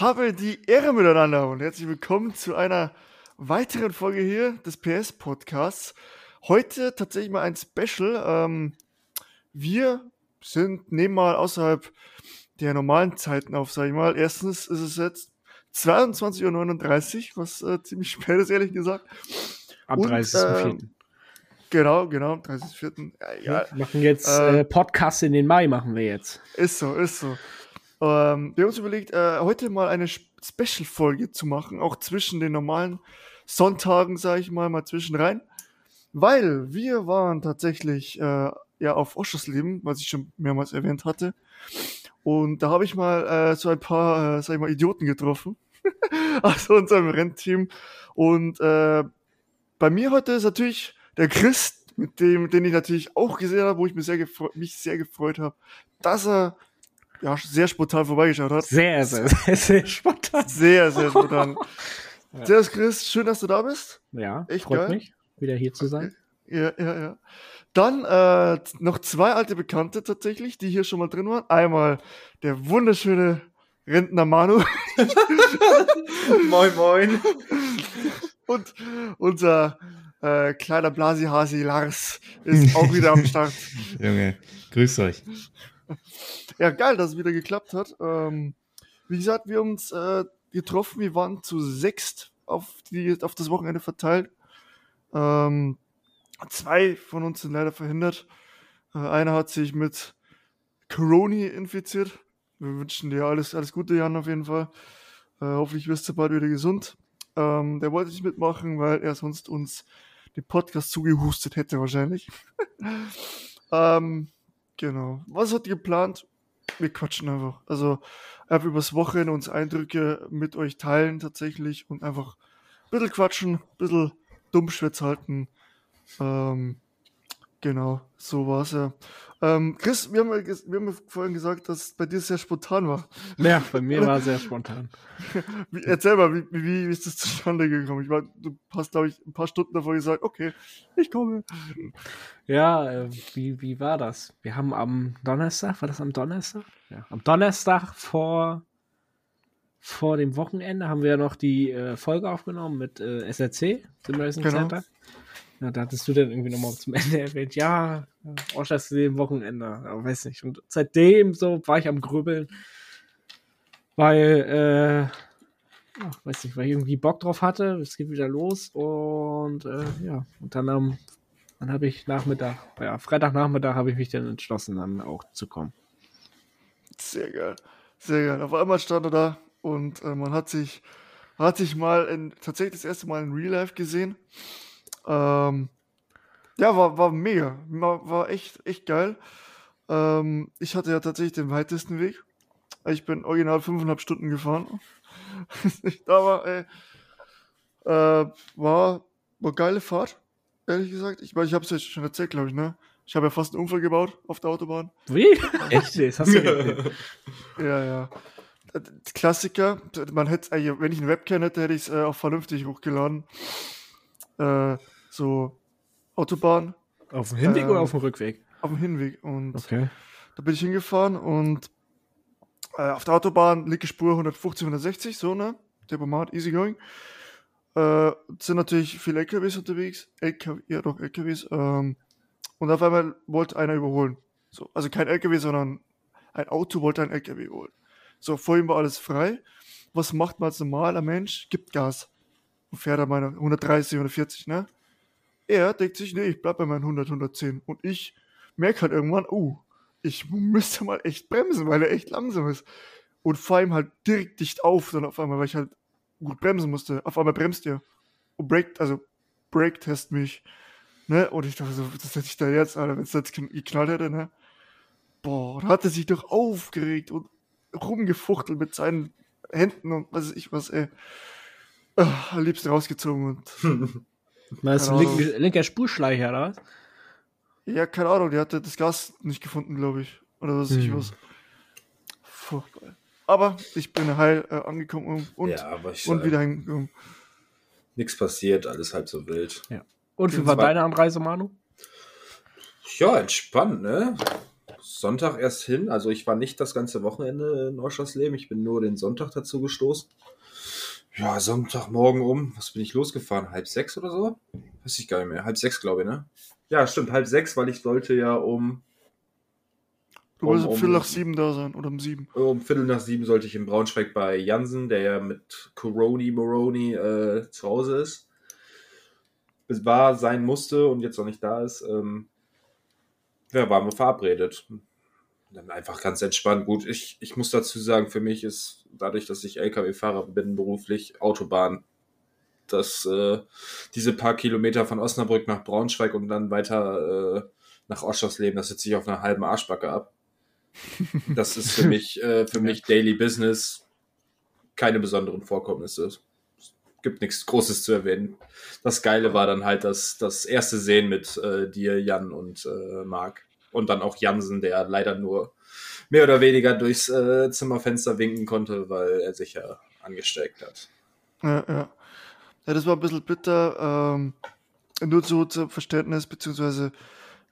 habe die Ehre miteinander und herzlich willkommen zu einer weiteren Folge hier des PS-Podcasts. Heute tatsächlich mal ein Special. Ähm, wir sind, nehmen mal außerhalb der normalen Zeiten auf, sag ich mal. Erstens ist es jetzt 22.39 Uhr, was äh, ziemlich spät ist, ehrlich gesagt. Am 30.04. Ähm, genau, genau, am 30.04. Ja, wir machen jetzt äh, äh, Podcast in den Mai, machen wir jetzt. Ist so, ist so. Ähm, wir haben uns überlegt, äh, heute mal eine Special-Folge zu machen, auch zwischen den normalen Sonntagen, sage ich mal, mal zwischen rein. Weil wir waren tatsächlich äh, ja auf Oschersleben, was ich schon mehrmals erwähnt hatte. Und da habe ich mal äh, so ein paar, äh, sag ich mal, Idioten getroffen. also unserem Rennteam. Und äh, bei mir heute ist natürlich der Christ, mit dem, den ich natürlich auch gesehen habe, wo ich mich sehr, mich sehr gefreut habe, dass er ja, sehr spontan vorbeigeschaut hat. Sehr, sehr, sehr, sehr spontan. Sehr, sehr spontan. ja. Servus Chris, schön, dass du da bist. Ja, Echt freut geil. mich, wieder hier zu sein. Ja, ja, ja. Dann äh, noch zwei alte Bekannte tatsächlich, die hier schon mal drin waren. Einmal der wunderschöne Rentner Manu. moin, moin. Und unser äh, kleiner Blasihasi Lars ist auch wieder am Start. Junge, grüß euch. Ja, geil, dass es wieder geklappt hat. Ähm, wie gesagt, wir haben uns äh, getroffen, wir waren zu sechst auf, die, auf das Wochenende verteilt. Ähm, zwei von uns sind leider verhindert. Äh, einer hat sich mit Corona infiziert. Wir wünschen dir alles, alles Gute, Jan, auf jeden Fall. Äh, hoffentlich wirst du bald wieder gesund. Ähm, der wollte nicht mitmachen, weil er sonst uns den Podcast zugehustet hätte, wahrscheinlich. ähm, Genau. Was hat ihr geplant? Wir quatschen einfach. Also einfach übers Wochenende uns Eindrücke mit euch teilen tatsächlich und einfach ein bisschen quatschen, ein bisschen Dummschwätz halten. Ähm, genau, so war es ja. Ähm, Chris, wir haben, ja, wir haben ja vorhin gesagt, dass bei dir sehr spontan war. Ja, bei mir war es sehr spontan. wie, erzähl mal, wie, wie, wie ist das zustande gekommen? Ich meine, du hast, glaube ich, ein paar Stunden davor gesagt, okay, ich komme. Ja, äh, wie, wie war das? Wir haben am Donnerstag, war das am Donnerstag? Ja, am Donnerstag vor, vor dem Wochenende haben wir ja noch die äh, Folge aufgenommen mit äh, SRC, Simulation genau. Center. Ja, da hattest du dann irgendwie nochmal zum Ende erwähnt, ja, Orschers dem Wochenende, aber weiß nicht. Und seitdem so war ich am Grübeln, weil, äh, ach, weiß nicht, weil ich irgendwie Bock drauf hatte, es geht wieder los und äh, ja, und dann, ähm, dann habe ich Nachmittag, ja, Freitagnachmittag habe ich mich dann entschlossen, dann auch zu kommen. Sehr geil, sehr geil. Auf einmal stand er da und äh, man hat sich, hat sich mal in, tatsächlich das erste Mal in Real Life gesehen. Ähm, ja, war, war mega. War, war echt, echt geil. Ähm, ich hatte ja tatsächlich den weitesten Weg. Ich bin original fünfeinhalb Stunden gefahren. da war, ey, äh, war, war geile Fahrt, ehrlich gesagt. Ich meine, ich habe es ja schon erzählt, glaube ich, ne? Ich habe ja fast einen Unfall gebaut auf der Autobahn. Wie? Echt? Das hast du Ja, ja. Klassiker. Man hätte, wenn ich einen Webcam hätte, hätte ich es äh, auch vernünftig hochgeladen. Äh, so Autobahn. Auf dem Hinweg äh, oder auf dem Rückweg? Auf dem Hinweg. Und okay. da bin ich hingefahren und äh, auf der Autobahn linke Spur 150, 160, so, ne? Tempomat, easy going. Äh, sind natürlich viele LKWs unterwegs. LKW, ja doch, LKWs. Ähm, und auf einmal wollte einer überholen. So, also kein LKW, sondern ein Auto wollte ein LKW überholen. So, vor ihm war alles frei. Was macht man als normaler Mensch? Gibt Gas. Und fährt er meine 130, 140, ne? Er denkt sich, nee, ich bleib bei meinen 100, 110. Und ich merke halt irgendwann, oh, ich müsste mal echt bremsen, weil er echt langsam ist. Und fahr ihm halt direkt dicht auf, dann auf einmal, weil ich halt gut bremsen musste. Auf einmal bremst er. Und breakt, also break-test mich. Ne? Und ich dachte so, das hätte ich da jetzt, Alter, wenn es jetzt geknallt hätte, ne? Boah, da hat er sich doch aufgeregt und rumgefuchtelt mit seinen Händen und was weiß ich was, ey. Oh, liebst rausgezogen und Meinst du linker, linker Spurschleicher, oder was? Ja, keine Ahnung, der hatte das Gas nicht gefunden, glaube ich. Oder was hm. ich was. Furchtbar. Aber ich bin heil äh, angekommen und, ja, und wieder hingekommen. Nichts passiert, alles halb so wild. Ja. Und wie war deine Anreise, Manu? Ja, entspannt, ne? Sonntag erst hin. Also ich war nicht das ganze Wochenende in Oschersleben. Ich bin nur den Sonntag dazu gestoßen. Ja, Sonntagmorgen um, was bin ich losgefahren? Halb sechs oder so? Weiß ich gar nicht mehr. Halb sechs, glaube ich, ne? Ja, stimmt, halb sechs, weil ich sollte ja um. Du wolltest um, um Viertel nach sieben da sein oder um sieben. Um Viertel nach sieben sollte ich in Braunschweig bei Jansen, der ja mit Coroni Moroni äh, zu Hause ist. Es war, sein musste und jetzt noch nicht da ist. Ähm, ja, waren wir verabredet. Dann einfach ganz entspannt. Gut, ich, ich muss dazu sagen, für mich ist dadurch, dass ich LKW-Fahrer bin, beruflich Autobahn, dass äh, diese paar Kilometer von Osnabrück nach Braunschweig und dann weiter äh, nach Oschersleben, das sitze ich auf einer halben Arschbacke ab. Das ist für mich, äh, für mich Daily Business keine besonderen Vorkommnisse. Es gibt nichts Großes zu erwähnen. Das Geile war dann halt das, das erste Sehen mit äh, dir, Jan und äh, Marc. Und dann auch Jansen, der leider nur mehr oder weniger durchs äh, Zimmerfenster winken konnte, weil er sich ja angesteckt hat. Ja, ja. Ja, das war ein bisschen bitter. Ähm, nur so zum Verständnis, beziehungsweise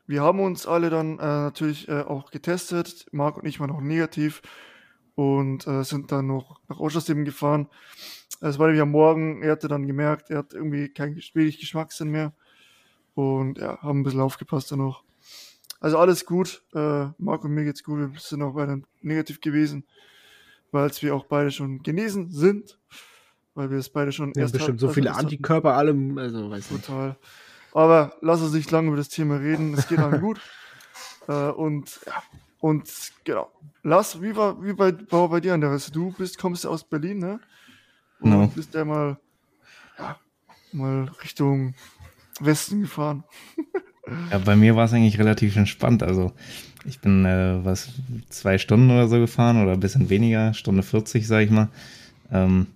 wir haben uns alle dann äh, natürlich äh, auch getestet. Marc und ich waren noch negativ und äh, sind dann noch nach Oschersleben gefahren. Es war nämlich am Morgen, er hatte dann gemerkt, er hat irgendwie kein wenig Geschmackssinn mehr und ja, haben ein bisschen aufgepasst dann noch. Also alles gut. Äh, Marc und mir geht's gut. Wir sind auch beide negativ gewesen, weil wir auch beide schon genesen sind. Weil wir es beide schon ja, erst bestimmt so also viele Antikörper, allem, also weiß nicht. Total. Aber lass uns nicht lange über das Thema reden. Es geht dann gut. Äh, und ja, und genau. Lass, wie war, wie bei, war bei dir, Andreas? Du bist, kommst aus Berlin, ne? Und no. bist ja mal, ja, mal Richtung Westen gefahren. Ja, bei mir war es eigentlich relativ entspannt. Also ich bin äh, was zwei Stunden oder so gefahren oder ein bisschen weniger, Stunde 40, sag ich mal. Ähm,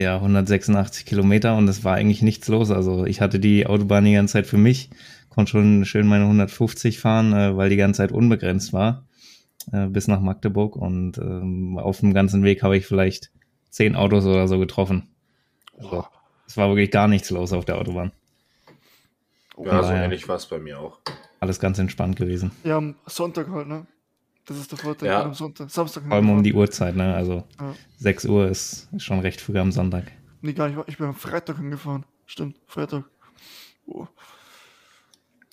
ja, 186 Kilometer und es war eigentlich nichts los. Also ich hatte die Autobahn die ganze Zeit für mich, konnte schon schön meine 150 fahren, äh, weil die ganze Zeit unbegrenzt war äh, bis nach Magdeburg und ähm, auf dem ganzen Weg habe ich vielleicht zehn Autos oder so getroffen. Also, es war wirklich gar nichts los auf der Autobahn. Ja, so ähnlich war es bei mir auch. Alles ganz entspannt gewesen. Ja, am Sonntag halt, ne? Das ist der Vorteil ja. am Sonntag. Samstag. Vor allem um die Uhrzeit, ne? Also ja. 6 Uhr ist, ist schon recht früh am Sonntag. Nee, gar nicht. Ich bin am Freitag angefahren. Stimmt, Freitag. Oh.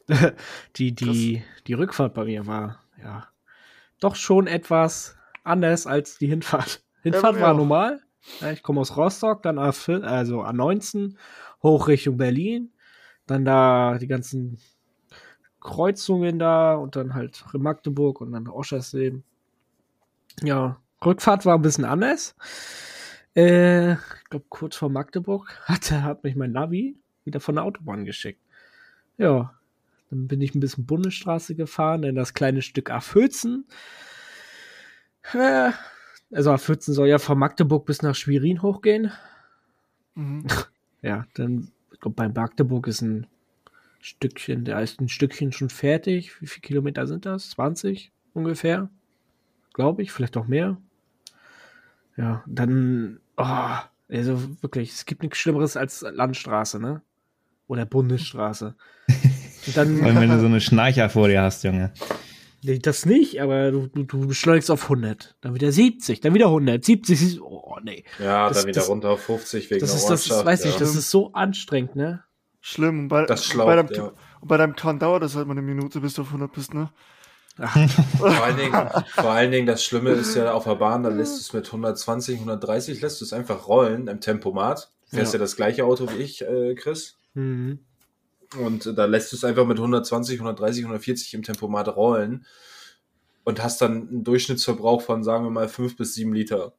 die, die, die Rückfahrt bei mir war, ja, doch schon etwas anders als die Hinfahrt. Hinfahrt ja, war normal. ich komme aus Rostock, dann A4, also A19, hoch Richtung Berlin. Dann da die ganzen Kreuzungen da und dann halt Magdeburg und dann Oschersleben. Ja, Rückfahrt war ein bisschen anders. Äh, ich glaube, kurz vor Magdeburg hat, hat mich mein Navi wieder von der Autobahn geschickt. Ja, dann bin ich ein bisschen Bundesstraße gefahren, in das kleine Stück A14. Äh, also A14 soll ja von Magdeburg bis nach Schwerin hochgehen. Mhm. Ja, dann glaube, bei Magdeburg ist ein Stückchen, da ist ein Stückchen schon fertig. Wie viele Kilometer sind das? 20 ungefähr? Glaube ich, vielleicht auch mehr. Ja, dann, oh, also wirklich, es gibt nichts Schlimmeres als Landstraße, ne? Oder Bundesstraße. Und dann, wenn du so eine Schnarcher vor dir hast, Junge. Nee, das nicht, aber du, du, du beschleunigst auf 100, dann wieder 70, dann wieder 100, 70, oh nee. Ja, das, dann wieder das, runter auf 50 wegen das ist, das ist, weiß ja. ich, das ist so anstrengend, ne? Schlimm. Bei, das schlaucht, bei, deinem, ja. bei deinem Kahn dauert das halt mal eine Minute, bis du auf 100 bist, ne? vor, allen Dingen, vor allen Dingen, das Schlimme ist ja auf der Bahn, da lässt du es mit 120, 130, lässt du es einfach rollen im Tempomat. Fährst ja. ja das gleiche Auto wie ich, äh, Chris. Mhm. Und da lässt du es einfach mit 120, 130, 140 im Tempomat rollen und hast dann einen Durchschnittsverbrauch von, sagen wir mal, 5 bis 7 Liter.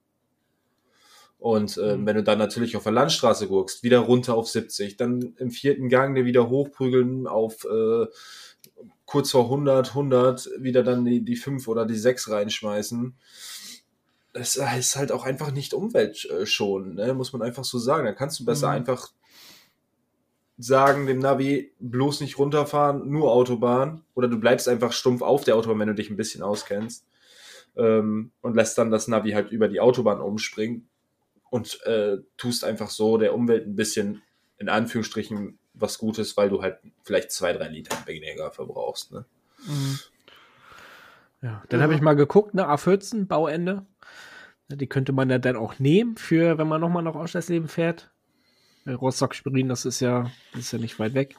Und äh, mhm. wenn du dann natürlich auf der Landstraße guckst, wieder runter auf 70, dann im vierten Gang dir wieder hochprügeln auf äh, kurz vor 100, 100, wieder dann die, die 5 oder die 6 reinschmeißen. Das ist halt auch einfach nicht umweltschonend, ne? muss man einfach so sagen. Da kannst du besser mhm. einfach sagen dem Navi, bloß nicht runterfahren, nur Autobahn. Oder du bleibst einfach stumpf auf der Autobahn, wenn du dich ein bisschen auskennst. Ähm, und lässt dann das Navi halt über die Autobahn umspringen. Und äh, tust einfach so der Umwelt ein bisschen, in Anführungsstrichen, was Gutes, weil du halt vielleicht zwei, drei Liter weniger verbrauchst. Ne? Mhm. Ja, dann ja. habe ich mal geguckt, ne, A14, Bauende. Die könnte man ja dann auch nehmen, für wenn man nochmal nach Ausschlassleben fährt. Rostock-Spirin, das ist ja, das ist ja nicht weit weg.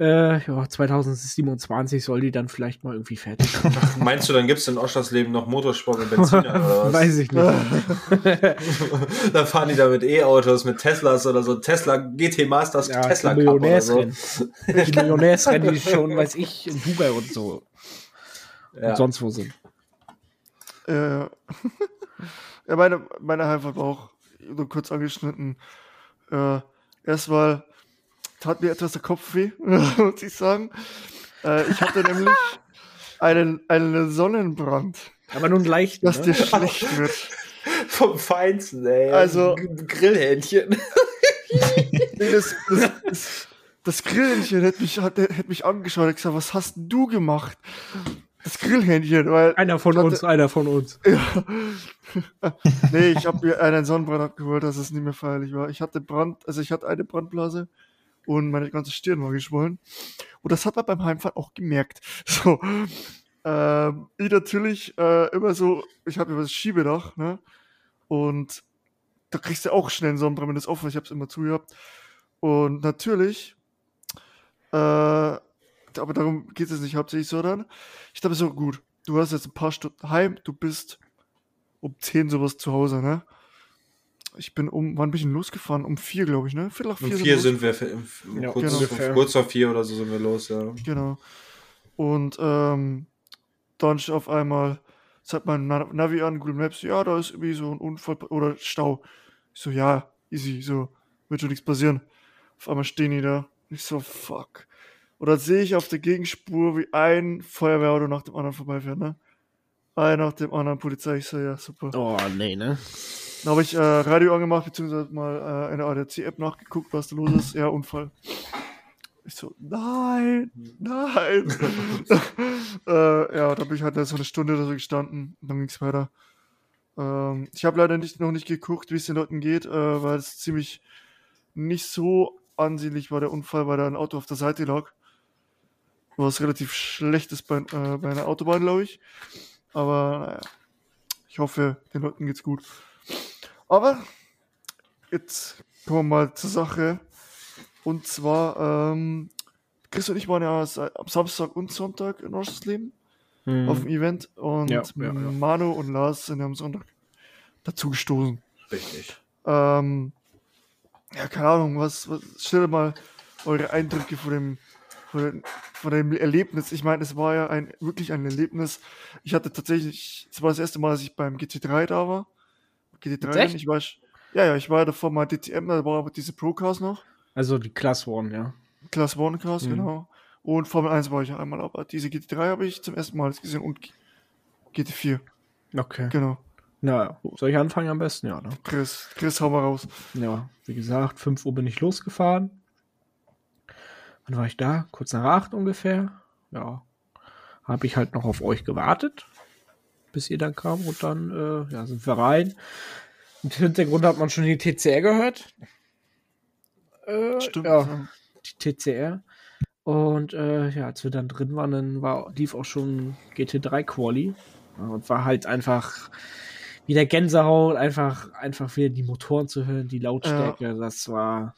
Äh, ja, 2027 soll die dann vielleicht mal irgendwie fertig sein. Meinst du, dann gibt es in Oschersleben noch Motorsport und Benziner oder was? Weiß ich nicht. dann fahren die da mit E-Autos, mit Teslas oder so. Tesla GT Masters, ja, Tesla Cup oder so. Die Millionärsrennen, die schon, weiß ich, in Dubai und so. Ja. Und sonst wo sind. Äh, ja, meine, meine Heimfahrt war auch nur kurz angeschnitten. Äh, erstmal tat mir etwas der Kopf weh, muss ich sagen. Äh, ich hatte nämlich einen, einen Sonnenbrand. Aber nun leicht. Dass ne? dir schlecht wird. Vom Feinsten, ey. Also. Grillhähnchen. das, das, das, das Grillhähnchen hätte mich, hat, hätte mich angeschaut und gesagt, was hast du gemacht? Das Grillhähnchen, weil. Einer von hatte, uns, einer von uns. Ja. nee, ich habe mir einen Sonnenbrand abgeholt, dass es nicht mehr feierlich war. Ich hatte Brand, also ich hatte eine Brandblase und meine ganze Stirn war geschwollen. Und das hat man beim Heimfahren auch gemerkt. So, ähm, ich natürlich äh, immer so, ich habe immer das Schiebedach, ne? Und da kriegst du auch schnell einen Sonnenbrand, wenn das offen ist. Ich habe es immer zugehabt. Und natürlich, äh, aber darum geht es nicht hauptsächlich so dann. Ich dachte so, gut, du hast jetzt ein paar Stunden heim, du bist um 10 sowas zu Hause, ne? ich bin um, war ein bisschen losgefahren, um vier, glaube ich, ne? Viertel nach vier. Um vier sind, sind wir, um ja, kurz, genau. kurz vor vier oder so sind wir los, ja. Genau. Und ähm, dann auf einmal sagt mein Navi an, Google Maps, ja, da ist irgendwie so ein Unfall oder Stau. Ich so, ja, easy, so, wird schon nichts passieren. Auf einmal stehen die da. Ich so, fuck. Oder sehe ich auf der Gegenspur, wie ein Feuerwehrauto nach dem anderen vorbeifährt, ne? Ein nach dem anderen Polizei. Ich so, ja, super. Oh, nee, ne? Dann habe ich äh, Radio angemacht, beziehungsweise mal äh, in der ADAC-App nachgeguckt, was da los ist. Ja, Unfall. Ich so, nein, nein. äh, ja, da bin ich halt so eine Stunde oder so gestanden und dann ging es weiter. Ähm, ich habe leider nicht, noch nicht geguckt, wie es den Leuten geht, äh, weil es ziemlich nicht so ansehnlich war, der Unfall, weil da ein Auto auf der Seite lag. Was relativ schlecht ist bei, äh, bei einer Autobahn, glaube ich. Aber naja, ich hoffe, den Leuten geht's gut. Aber jetzt kommen wir mal zur Sache. Und zwar, ähm, Chris und ich waren ja am Samstag und Sonntag in Oschersleben mhm. auf dem Event und ja, ja, ja. Manu und Lars sind ja am Sonntag dazu gestoßen. Richtig. Ähm, ja, keine Ahnung, was, was stellt mal eure Eindrücke von dem, von dem, von dem Erlebnis. Ich meine, es war ja ein, wirklich ein Erlebnis. Ich hatte tatsächlich, es war das erste Mal, dass ich beim GT3 da war. GT3, ich war, ja, ja, ich war ja davor mal DTM, da war aber diese Pro-Cars noch. Also die Class One, ja. Class One Cars, mhm. genau. Und Formel 1 war ich ja einmal, aber diese GT3 habe ich zum ersten Mal gesehen und GT4. Okay. Genau. Na, soll ich anfangen am besten, ja, ne? Chris, Chris, hau mal raus. Ja, wie gesagt, 5 Uhr bin ich losgefahren. Wann war ich da? Kurz nach 8 ungefähr. Ja. Habe ich halt noch auf euch gewartet bis ihr dann kam und dann äh, ja, sind wir rein. Im Hintergrund hat man schon die TCR gehört. Äh, Stimmt. Ja, die TCR. Und äh, ja, als wir dann drin waren, dann war, lief auch schon GT3 Quali. Und war halt einfach wieder Gänsehaut, einfach, einfach wieder die Motoren zu hören, die Lautstärke. Ja. Das war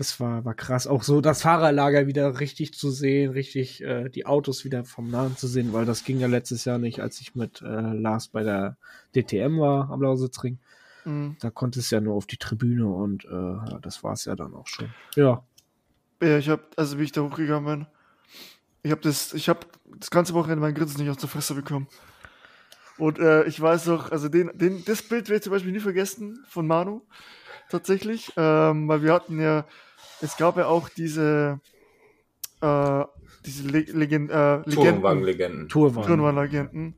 das war, war krass. Auch so das Fahrerlager wieder richtig zu sehen, richtig äh, die Autos wieder vom Nahen zu sehen, weil das ging ja letztes Jahr nicht, als ich mit äh, Lars bei der DTM war am Lausitzring. Mhm. Da konnte es ja nur auf die Tribüne und äh, das war es ja dann auch schon. Ja. Ja, ich habe, also wie ich da hochgegangen bin, ich habe das, ich habe das ganze Wochenende mein Grinsen nicht aus der Fresse bekommen. Und äh, ich weiß noch, also den, den, das Bild werde ich zum Beispiel nie vergessen von Manu, tatsächlich, ähm, weil wir hatten ja es gab ja auch diese, äh, diese Le Legend, äh, Legenden. Tourenwagen-Legenden.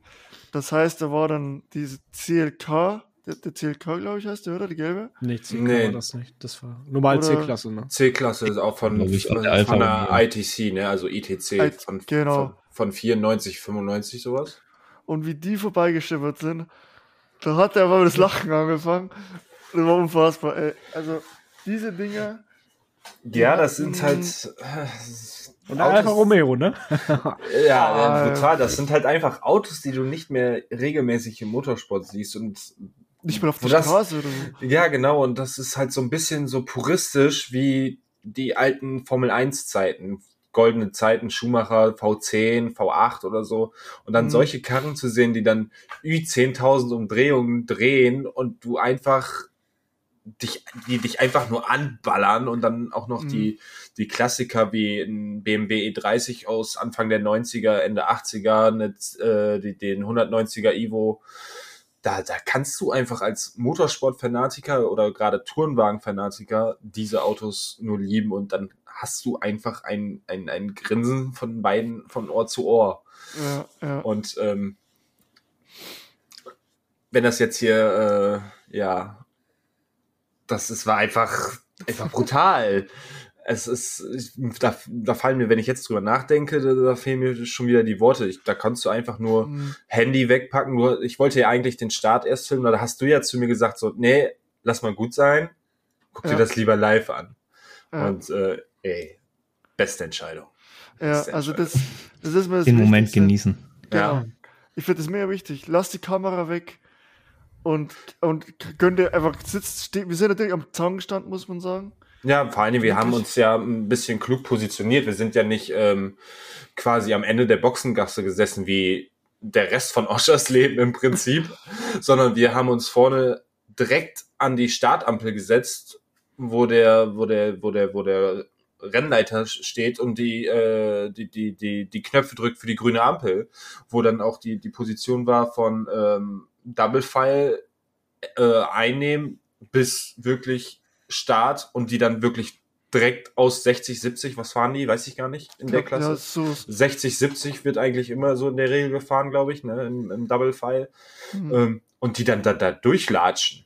Das heißt, da war dann diese CLK, der, der CLK, glaube ich, heißt der, oder? Die gelbe? Nee, CLK nee. war das nicht. Das war normal C-Klasse, ne? C-Klasse ist auch von, von, von, von der ITC, ne? Also ITC I von, genau. von, von 94, 95, sowas. Und wie die vorbeigeschimmert sind, da hat er aber das Lachen angefangen. Das war unfassbar, ey. Also, diese Dinge, Ja, das sind halt. Äh, Und Alfa Romeo, ne? ja, ah, brutal. Das sind halt einfach Autos, die du nicht mehr regelmäßig im Motorsport siehst und nicht mehr auf der Straße oder so. Ja, genau. Und das ist halt so ein bisschen so puristisch wie die alten Formel 1 Zeiten. Goldene Zeiten, Schumacher, V10, V8 oder so. Und dann mhm. solche Karren zu sehen, die dann ü 10.000 Umdrehungen drehen und du einfach dich, die dich einfach nur anballern und dann auch noch mhm. die, die Klassiker wie ein BMW E30 aus Anfang der 90er, Ende 80er, mit, äh, die, den 190er Ivo. Da, da kannst du einfach als Motorsport-Fanatiker oder gerade Tourenwagen-Fanatiker diese Autos nur lieben und dann hast du einfach ein, ein, ein Grinsen von beiden von Ohr zu Ohr. Ja, ja. Und ähm, wenn das jetzt hier, äh, ja, das, das war einfach, einfach brutal. es ist, da, da fallen mir, wenn ich jetzt drüber nachdenke, da, da fehlen mir schon wieder die Worte. Ich, da kannst du einfach nur mhm. Handy wegpacken. Nur, ich wollte ja eigentlich den Start erst filmen, da hast du ja zu mir gesagt, so, nee, lass mal gut sein, guck ja. dir das lieber live an. Ja. Und äh, ey, beste Entscheidung. Ja, beste also das, das ist mir das Den Moment genießen. Genau. Ja. Ich finde das mehr wichtig. Lass die Kamera weg und, und könnte einfach sitzt, steht, wir sind natürlich am Zaun gestanden, muss man sagen. Ja, vor allem, wir haben uns ja ein bisschen klug positioniert. Wir sind ja nicht ähm, quasi am Ende der Boxengasse gesessen wie der Rest von Oschers Leben im Prinzip, sondern wir haben uns vorne direkt an die Startampel gesetzt, wo der, wo der, wo der, wo der Rennleiter steht und die, äh, die, die, die, die Knöpfe drückt für die grüne Ampel, wo dann auch die, die Position war von ähm, Double File äh, einnehmen bis wirklich Start und die dann wirklich direkt aus 60, 70, was fahren die? Weiß ich gar nicht in der Klasse. Ja, so 60, 70 wird eigentlich immer so in der Regel gefahren, glaube ich, ne, im, im Double File. Mhm. Ähm, und die dann da, da durchlatschen.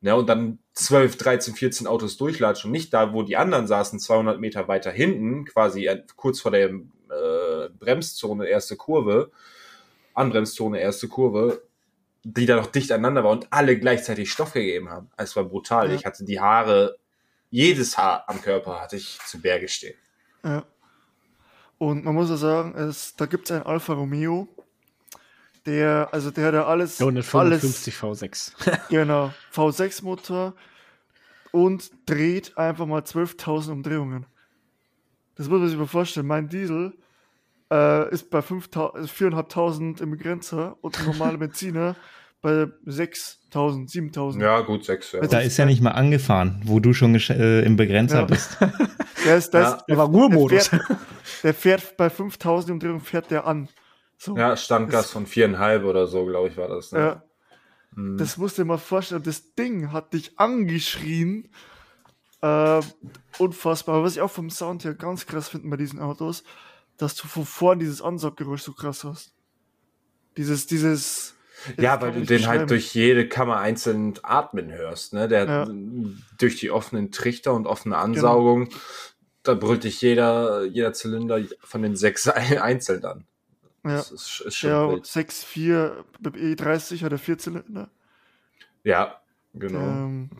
Ne, und dann 12, 13, 14 Autos durchlatschen und nicht da, wo die anderen saßen, 200 Meter weiter hinten, quasi kurz vor der äh, Bremszone, erste Kurve, Anbremszone, erste Kurve, die da noch dicht aneinander war und alle gleichzeitig Stoff gegeben haben. Es war brutal. Ja. Ich hatte die Haare, jedes Haar am Körper hatte ich zu Berge stehen. Ja. Und man muss ja sagen, es, da gibt es einen Alfa Romeo, der, also der hat ja alles. 155 alles, V6. genau, V6-Motor und dreht einfach mal 12.000 Umdrehungen. Das muss man sich mal vorstellen. Mein Diesel äh, ist bei 4.500 im Grenzer und ein normaler Benziner bei 6.000, 7.000. Ja, gut, 6. Ja. Da ist ja nicht mal angefahren, wo du schon äh, im Begrenzer ja. bist. Der, ist, das, ja. der war Ruhemodus. Der, der fährt, bei 5.000 Umdrehungen fährt der an. So. Ja, Standgas von 4,5 oder so, glaube ich, war das. Ne? Ja. Hm. Das musst du dir mal vorstellen. Das Ding hat dich angeschrien. Äh, unfassbar. Was ich auch vom Sound her ganz krass finde bei diesen Autos, dass du von vorn dieses Ansauggeräusch so krass hast. Dieses, dieses. Ja, weil du den halt durch jede Kammer einzeln atmen hörst, ne? Der ja. durch die offenen Trichter und offene genau. Ansaugung, genau. da brüllt dich jeder, jeder Zylinder von den sechs einzeln an. Ja, das ist, ist schon ja, 6, 4, E30 hat er vier Zylinder. Ja, genau. Ähm,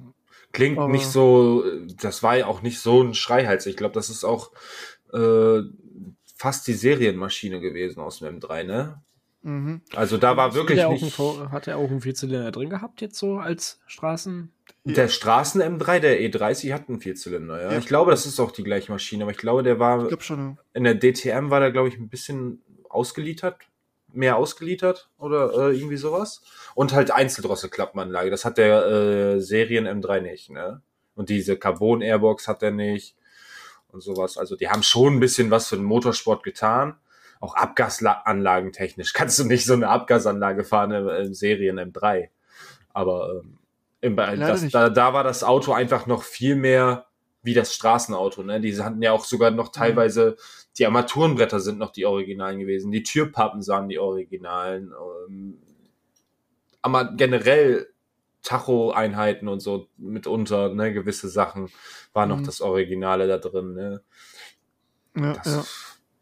Klingt nicht so, das war ja auch nicht so ein Schreihals. Ich glaube, das ist auch äh, fast die Serienmaschine gewesen aus dem M3, ne? Mhm. Also da war wirklich hat nicht. Ein, hat er auch einen Vierzylinder drin gehabt jetzt so als Straßen? Der Straßen M3, der E30 hat einen Vierzylinder, ja. ja. Ich glaube, das ist auch die gleiche Maschine, aber ich glaube, der war. Ich glaube schon. Ja. In der DTM war der, glaube ich, ein bisschen ausgeliefert, mehr ausgeliefert oder äh, irgendwie sowas. Und halt Einzeldrosselklappenanlage. Das hat der äh, Serien M3 nicht, ne? Und diese Carbon Airbox hat er nicht und sowas. Also die haben schon ein bisschen was für den Motorsport getan. Auch Abgasanlagen technisch. Kannst du nicht so eine Abgasanlage fahren im, im Serien M3. Aber ähm, im, das, da, da war das Auto einfach noch viel mehr wie das Straßenauto. Ne? Die hatten ja auch sogar noch mhm. teilweise, die Armaturenbretter sind noch die Originalen gewesen. Die Türpappen sahen die Originalen. Ähm, aber generell Tacho-Einheiten und so mitunter, ne, gewisse Sachen war noch mhm. das Originale da drin. Ne? Ja, das, ja.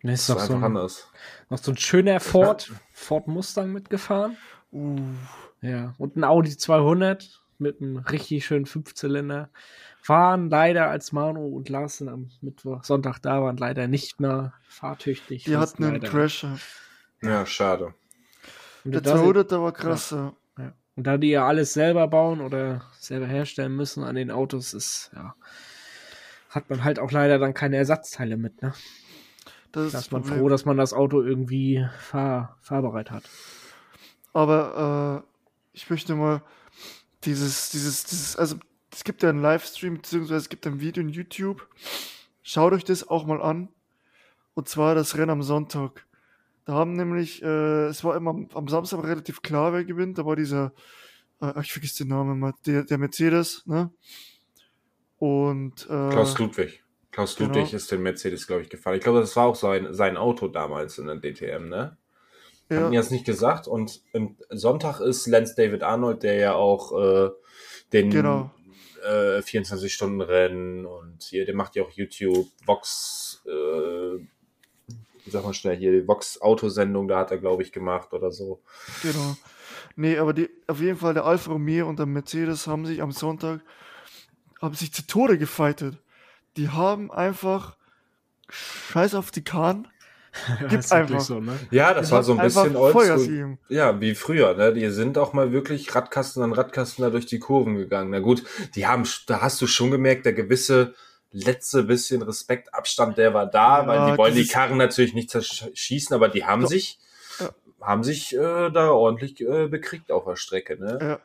Nee, ist, ist einfach so ein, anders. Noch so ein schöner Ford, Ford Mustang mitgefahren. Uh. Ja, und ein Audi 200. mit einem richtig schönen Fünfzylinder. Waren leider, als Manu und Larsen am Mittwoch, Sonntag da waren, leider nicht mehr fahrtüchtig. Die hatten einen Crash. Ja, schade. Und der 200 war krass. Ja. Und da die ja alles selber bauen oder selber herstellen müssen an den Autos, ist, ja, hat man halt auch leider dann keine Ersatzteile mit, ne? Das da ist man froh, dass man das Auto irgendwie fahr, fahrbereit hat. Aber äh, ich möchte mal dieses, dieses, dieses, also es gibt ja einen Livestream, beziehungsweise es gibt ein Video in YouTube. Schaut euch das auch mal an. Und zwar das Rennen am Sonntag. Da haben nämlich, äh, es war immer am, am Samstag relativ klar, wer gewinnt. Da war dieser, äh, ich vergesse den Namen mal, der, der Mercedes, ne? Und äh, Klaus Ludwig. Klaus genau. Ludwig ist den Mercedes, glaube ich, gefahren. Ich glaube, das war auch sein, sein Auto damals in der DTM, ne? Ja. Haben das nicht gesagt? Und im Sonntag ist Lance David Arnold, der ja auch äh, den genau. äh, 24-Stunden-Rennen und hier, der macht ja auch YouTube, Vox, äh, wie sag mal schnell hier, die Vox-Autosendung, da hat er, glaube ich, gemacht oder so. Genau. Nee, aber die, auf jeden Fall der Alfa Romeo und der Mercedes haben sich am Sonntag haben sich zu Tode gefeitet die haben einfach Scheiß auf die Kahn. Gibt einfach. So, ne? Ja, das die war so ein bisschen oldschool. Ja, wie früher, ne? Die sind auch mal wirklich Radkasten an Radkasten da durch die Kurven gegangen. Na gut, die haben, da hast du schon gemerkt, der gewisse letzte bisschen Respektabstand, der war da, ja, weil die wollen die Karren natürlich nicht zerschießen, aber die haben doch. sich, ja. haben sich äh, da ordentlich äh, bekriegt auf der Strecke, ne? Ja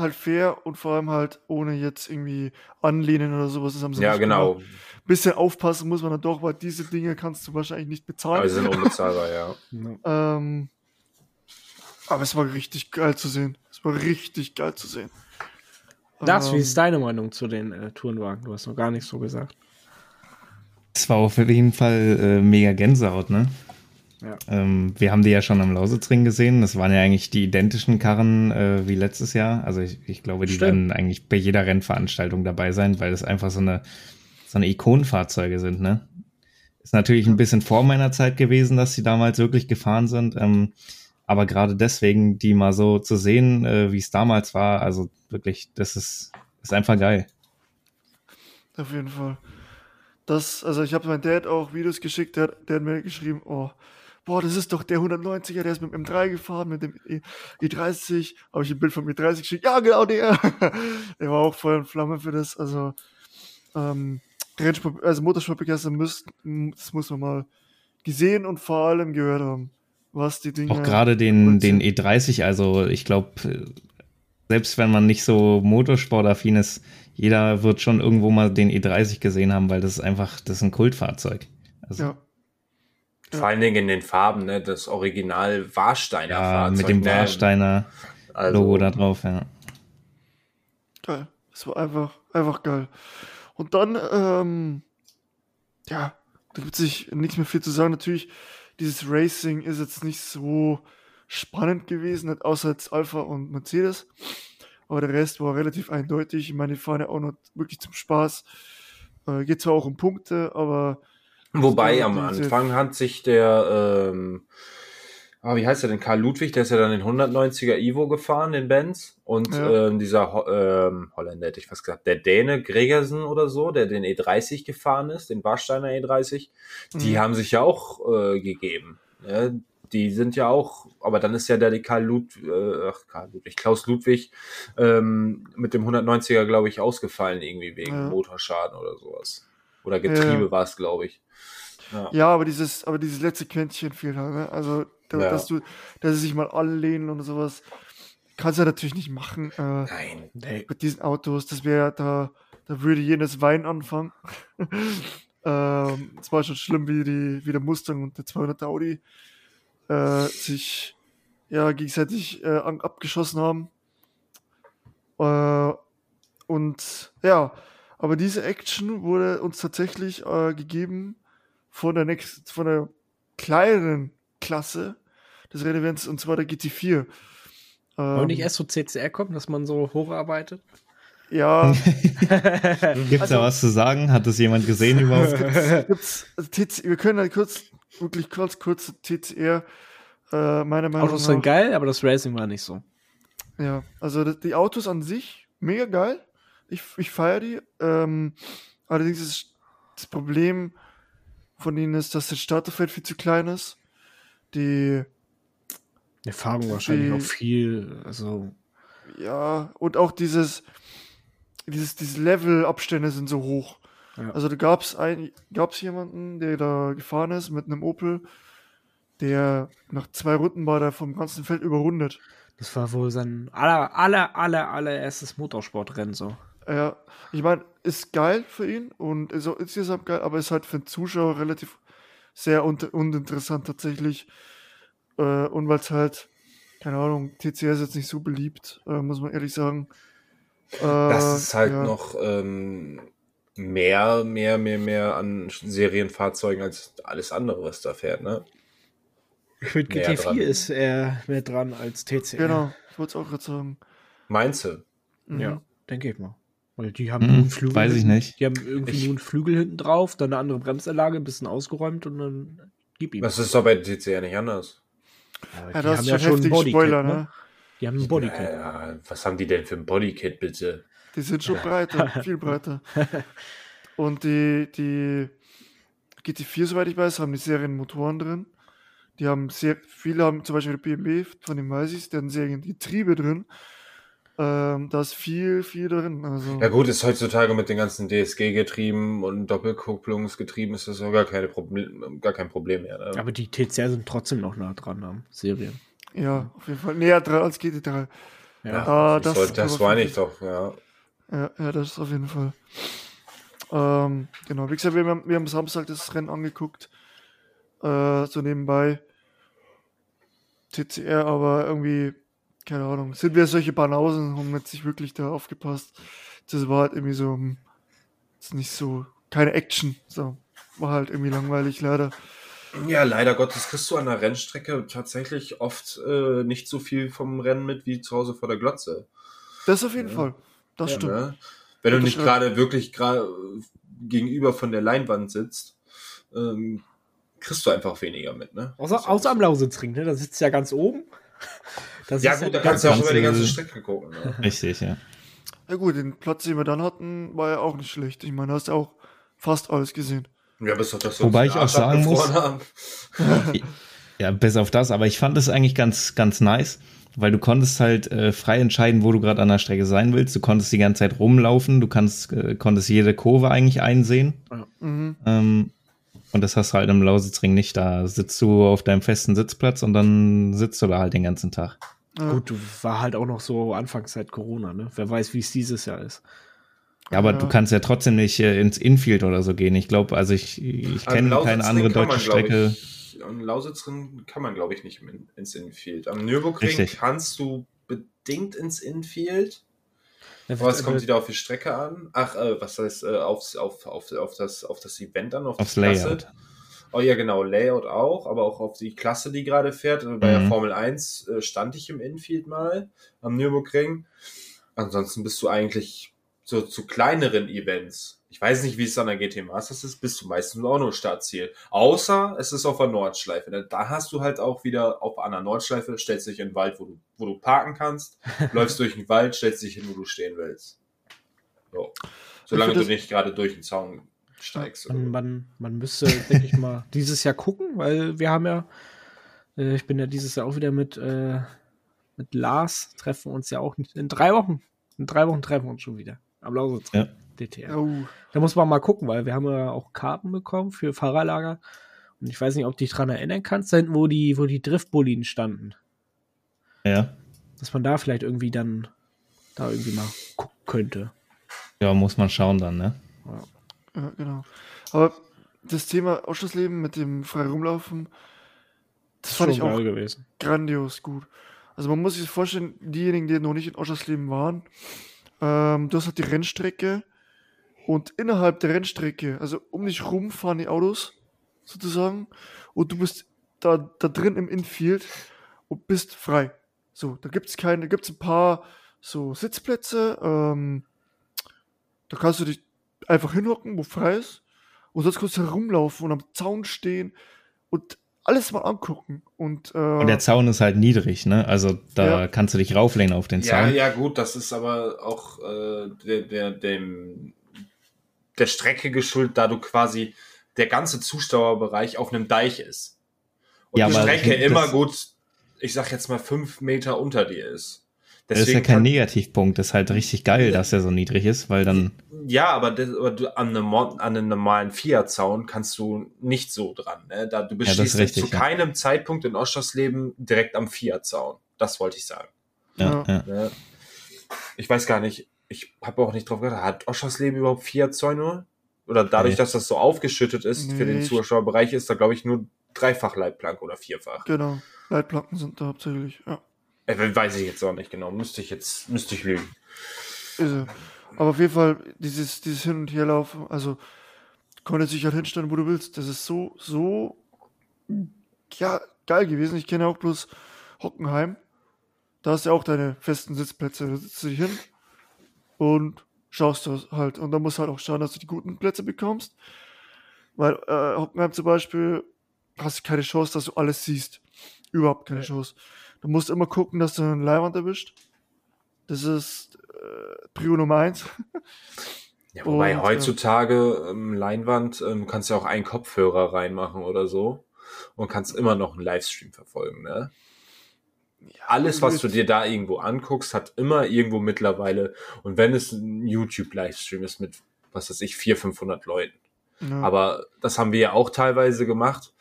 halt fair und vor allem halt ohne jetzt irgendwie anlehnen oder sowas. Das haben sie ja, genau. Gemacht. Bisschen aufpassen muss man dann doch, weil diese Dinge kannst du wahrscheinlich nicht bezahlen. Aber sie sind unbezahlbar, ja. ähm, aber es war richtig geil zu sehen. Es war richtig geil zu sehen. Das, ähm, wie ist deine Meinung zu den äh, Tourenwagen? Du hast noch gar nichts so gesagt. Es war auf jeden Fall äh, mega Gänsehaut, ne? Ja. Ähm, wir haben die ja schon am Lausitzring gesehen. Das waren ja eigentlich die identischen Karren äh, wie letztes Jahr. Also ich, ich glaube, die Stimmt. werden eigentlich bei jeder Rennveranstaltung dabei sein, weil das einfach so eine, so eine Ikonenfahrzeuge sind, ne? Ist natürlich ein bisschen vor meiner Zeit gewesen, dass sie damals wirklich gefahren sind. Ähm, aber gerade deswegen, die mal so zu sehen, äh, wie es damals war, also wirklich, das ist, ist einfach geil. Auf jeden Fall. Das, also ich habe meinem Dad auch Videos geschickt, der, der hat mir geschrieben, oh, boah, das ist doch der 190er, der ist mit dem M3 gefahren, mit dem E30, habe ich ein Bild von mir 30 geschickt, ja, genau der. der war auch voll in Flamme für das, also, ähm, also Motorsportbegeister muss, das muss man mal gesehen und vor allem gehört haben, was die Dinge. Auch gerade den, den E30, also ich glaube, selbst wenn man nicht so motorsportaffin ist, jeder wird schon irgendwo mal den E30 gesehen haben, weil das ist einfach, das ist ein Kultfahrzeug. Also, ja. Vor allen Dingen in den Farben, ne? Das Original Warsteiner ja, Fahrzeug. Mit dem ne? Warsteiner also, Logo da drauf, ja. Geil. Das war einfach, einfach geil. Und dann, ähm, ja, da gibt sich nichts mehr viel zu sagen. Natürlich, dieses Racing ist jetzt nicht so spannend gewesen, außer jetzt Alpha und Mercedes. Aber der Rest war relativ eindeutig. Ich meine, die fahren ja auch noch wirklich zum Spaß. Äh, geht zwar auch um Punkte, aber Wobei am Anfang hat sich der, ähm, oh, wie heißt der denn, Karl Ludwig, der ist ja dann den 190er Ivo gefahren, den Benz. Und ja. ähm, dieser Ho ähm, Holländer hätte ich fast gesagt, der Däne Gregersen oder so, der den E30 gefahren ist, den Warsteiner E30, die mhm. haben sich ja auch äh, gegeben. Ne? Die sind ja auch, aber dann ist ja der die Karl Ludwig, äh, ach, Karl Ludwig, Klaus Ludwig ähm, mit dem 190er, glaube ich, ausgefallen, irgendwie wegen ja. Motorschaden oder sowas. Oder Getriebe ja. war es, glaube ich. Ja. ja, aber dieses, aber dieses letzte Quäntchen fehlt halt, ne? Also, da, ja. dass du, dass sie sich mal anlehnen und sowas, kannst du ja natürlich nicht machen. Äh, Nein. Nee. Mit diesen Autos, das wäre, da, da würde jenes Wein anfangen. ähm, es war schon schlimm, wie die, wie der Mustang und der 200 Audi äh, sich ja gegenseitig äh, abgeschossen haben. Äh, und ja, aber diese Action wurde uns tatsächlich äh, gegeben von der nächsten, von der kleineren Klasse des Rennevents, und zwar der GT4. Ähm, Wollen nicht erst so CCR kommen, dass man so hocharbeitet? Ja. Gibt es also, da was zu sagen? Hat das jemand gesehen überhaupt? Gibt's, also TC, wir können halt kurz, wirklich kurz, kurz TCR, äh, meiner Meinung Autos nach. Autos sind geil, aber das Racing war nicht so. Ja, also die Autos an sich mega geil. Ich, ich feiere die. Ähm, allerdings ist das Problem von ihnen ist, dass das Starterfeld viel zu klein ist. Die Erfahrung wahrscheinlich auch viel, also ja, und auch dieses, dieses, diese Levelabstände sind so hoch. Ja. Also da gab es gab's jemanden, der da gefahren ist mit einem Opel, der nach zwei Runden war der vom ganzen Feld überrundet. Das war wohl sein aller, aller, aller, allererstes Motorsportrennen so. Ja, ich meine, ist geil für ihn und ist auch insgesamt geil, aber ist halt für den Zuschauer relativ sehr un uninteressant tatsächlich. Äh, und weil es halt, keine Ahnung, TCR ist jetzt nicht so beliebt, äh, muss man ehrlich sagen. Äh, das ist halt ja. noch ähm, mehr, mehr, mehr, mehr an Serienfahrzeugen als alles andere, was da fährt, ne? Ich finde, GT4 dran. ist eher mehr dran als TCR. Genau, ich wollte es auch gerade sagen. Meinst du? Mhm. Ja, denke ich mal. Weil die haben hm, einen Flügel. Weiß ich nicht. Die haben irgendwie ich, nur einen Flügel hinten drauf, dann eine andere Bremsanlage, ein bisschen ausgeräumt und dann gib ihm. Das ist doch bei TCR nicht anders. Ja, ja, die haben ja schon Bodykit, Spoiler, ne? ne? Die haben einen Bodykit. Ja, ja, was haben die denn für ein Bodykit, bitte? Die sind schon breiter, viel breiter. Und die, die GT4, soweit ich weiß, haben die Serienmotoren drin. Die haben sehr, viele haben zum Beispiel der BMW von den Maisis, die haben Seriengetriebe drin. Ähm, da ist viel, viel drin. Also. Ja gut, ist heutzutage mit den ganzen DSG-Getrieben und Doppelkupplungsgetrieben ist das auch gar, keine Problem, gar kein Problem mehr. Ne? Aber die TCR sind trotzdem noch nah dran am Serien. Ja, auf jeden Fall. Näher dran als GT3. Ja, ah, das, soll, das war nicht doch, ja. ja. Ja, das ist auf jeden Fall. Ähm, genau, wie gesagt, wir haben, wir haben Samstag das Rennen angeguckt. Äh, so nebenbei. TCR, aber irgendwie keine Ahnung, sind wir solche Banausen, haben jetzt nicht wirklich da aufgepasst. Das war halt irgendwie so, hm, ist nicht so, keine Action, so, war halt irgendwie langweilig, leider. Ja, leider Gottes kriegst du an der Rennstrecke tatsächlich oft äh, nicht so viel vom Rennen mit wie zu Hause vor der Glotze. Das auf jeden ja. Fall. Das ja, stimmt. Ne? Wenn das du nicht gerade wirklich gerade gegenüber von der Leinwand sitzt, ähm, kriegst du einfach weniger mit, ne? Außer, außer am Lausitzring, ne? Da sitzt ja ganz oben. Das ja, gut, da kannst du auch über die ganze Strecke gucken. Ne? Richtig, ja. Ja, gut, den Platz, den wir dann hatten, war ja auch nicht schlecht. Ich meine, du hast ja auch fast alles gesehen. Ja, bis auf das, Wobei ich auch sagen muss. ja, bis auf das, aber ich fand es eigentlich ganz, ganz nice, weil du konntest halt äh, frei entscheiden, wo du gerade an der Strecke sein willst. Du konntest die ganze Zeit rumlaufen, du kannst, äh, konntest jede Kurve eigentlich einsehen. Mhm. Ähm, und das hast du halt im Lausitzring nicht. Da sitzt du auf deinem festen Sitzplatz und dann sitzt du da halt den ganzen Tag. Ja. Gut, du war halt auch noch so Anfangszeit Corona, ne? Wer weiß, wie es dieses Jahr ist. Ja, aber ja. du kannst ja trotzdem nicht äh, ins Infield oder so gehen. Ich glaube, also ich, ich kenne keine andere deutsche man, Strecke. Ich, am Lausitzring kann man, glaube ich, nicht ins Infield. Am Nürburgring Richtig. kannst du bedingt ins Infield. Ja, was kommt wieder auf die Strecke an? Ach, äh, was heißt äh, aufs, auf, auf, auf, das, auf das Event an? Auf Aufs Layout. Oh ja, genau, Layout auch, aber auch auf die Klasse, die gerade fährt. Bei mhm. der Formel 1 äh, stand ich im Infield mal am Nürburgring. Ansonsten bist du eigentlich so zu kleineren Events. Ich weiß nicht, wie es an der GT Masters ist, bist du meistens auch nur Startziel. Außer es ist auf der Nordschleife. Da hast du halt auch wieder auf einer Nordschleife, stellst dich in den Wald, wo du, wo du parken kannst, läufst durch den Wald, stellst dich hin, wo du stehen willst. So. Solange du nicht gerade durch den Zaun steigst. Man, man, man müsste, denke ich mal, dieses Jahr gucken, weil wir haben ja, äh, ich bin ja dieses Jahr auch wieder mit, äh, mit Lars, treffen uns ja auch in drei Wochen. In drei Wochen treffen wir uns schon wieder. Am Lausitz. Ja. DTR. Oh. Da muss man mal gucken, weil wir haben ja auch Karten bekommen für Fahrerlager. Und ich weiß nicht, ob du dich daran erinnern kannst, wo die, wo die Driftboliden standen. Ja. Dass man da vielleicht irgendwie dann da irgendwie mal gucken könnte. Ja, muss man schauen dann, ne? Ja. Ja, genau. Aber das Thema Ausschussleben mit dem frei rumlaufen, das, fand ich auch gewesen. grandios gut. Also man muss sich vorstellen, diejenigen, die noch nicht in Ausschussleben waren, ähm, du hast halt die Rennstrecke und innerhalb der Rennstrecke, also um dich rum fahren die Autos sozusagen und du bist da, da drin im Infield und bist frei. So, da gibt es keine, da gibt es ein paar so Sitzplätze, ähm, da kannst du dich einfach hinhocken, wo frei ist. Und sonst kannst du herumlaufen und am Zaun stehen. Und alles mal angucken. Und, äh, und der Zaun ist halt niedrig, ne? Also da ja. kannst du dich rauflehnen auf den Zaun. Ja, ja, gut, das ist aber auch äh, der, der, dem, der Strecke geschuldet, da du quasi der ganze Zuschauerbereich auf einem Deich ist. Und ja, die Strecke immer gut, ich sag jetzt mal fünf Meter unter dir ist. Deswegen das ist ja kein kann, Negativpunkt, das ist halt richtig geil, dass er so niedrig ist, weil dann. Ja, aber, das, aber du, an, einem, an einem normalen Fiat-Zaun kannst du nicht so dran. Ne? Da, du bestehst ja, richtig, zu ja. keinem Zeitpunkt in Oschersleben direkt am Fiat-Zaun. Das wollte ich sagen. Ja, ja. Ne? Ich weiß gar nicht, ich habe auch nicht drauf gedacht, hat Oschersleben überhaupt Fiat-Zäune? Oder dadurch, nee. dass das so aufgeschüttet ist nee, für den Zuschauerbereich, ist da, glaube ich, nur dreifach Leitplank oder vierfach. Genau, Leitplanken sind da hauptsächlich, ja. Äh, weiß ich jetzt auch nicht genau. Müsste ich jetzt, müsste ich lügen. Also, aber auf jeden Fall, dieses, dieses Hin- und Herlaufen, also konntest dich halt hinstellen, wo du willst. Das ist so, so ja, geil gewesen. Ich kenne auch bloß Hockenheim. Da hast du ja auch deine festen Sitzplätze. Da sitzt du dich hin und schaust du halt. Und da musst du halt auch schauen, dass du die guten Plätze bekommst. Weil äh, Hockenheim zum Beispiel hast du keine Chance, dass du alles siehst. Überhaupt keine ja. Chance. Du musst immer gucken, dass du einen Leihwand erwischt. Das ist äh, Prio Nummer eins. Ja, wobei und, heutzutage ähm, Leinwand ähm, kannst ja auch einen Kopfhörer reinmachen oder so und kannst immer noch einen Livestream verfolgen, ne? Ja, Alles, was du dir da irgendwo anguckst, hat immer irgendwo mittlerweile, und wenn es ein YouTube-Livestream ist mit, was weiß ich, 400, 500 Leuten. Ja. Aber das haben wir ja auch teilweise gemacht,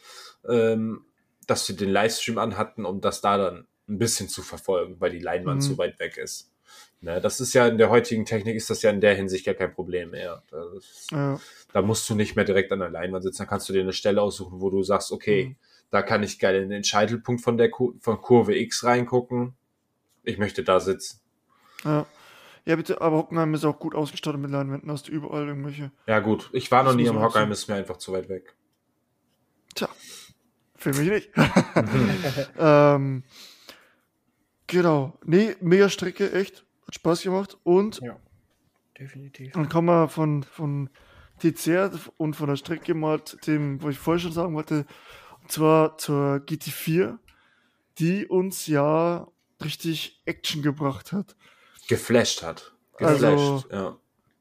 ähm, dass wir den Livestream anhatten, um das da dann ein bisschen zu verfolgen, weil die Leinwand mhm. so weit weg ist. Ne, das ist ja in der heutigen Technik ist das ja in der Hinsicht ja kein Problem mehr. Das, ja. Da musst du nicht mehr direkt an der Leinwand sitzen, da kannst du dir eine Stelle aussuchen, wo du sagst, okay, mhm. da kann ich geil in den Scheitelpunkt von der Kur von Kurve X reingucken. Ich möchte da sitzen. Ja. Ja, bitte, aber Hockenheim ist auch gut ausgestattet mit Leinwänden, hast du überall irgendwelche. Ja, gut. Ich war noch nie am Hockenheim, ist mir einfach zu weit weg. Tja, für mich nicht. ähm, Genau. Nee, mega Strecke, echt. Hat Spaß gemacht. Und ja, definitiv. Dann kommen wir von, von TCR und von der Strecke mal dem, wo ich vorher schon sagen wollte, und zwar zur GT4, die uns ja richtig Action gebracht hat. Geflasht hat. Geflasht, also, ja.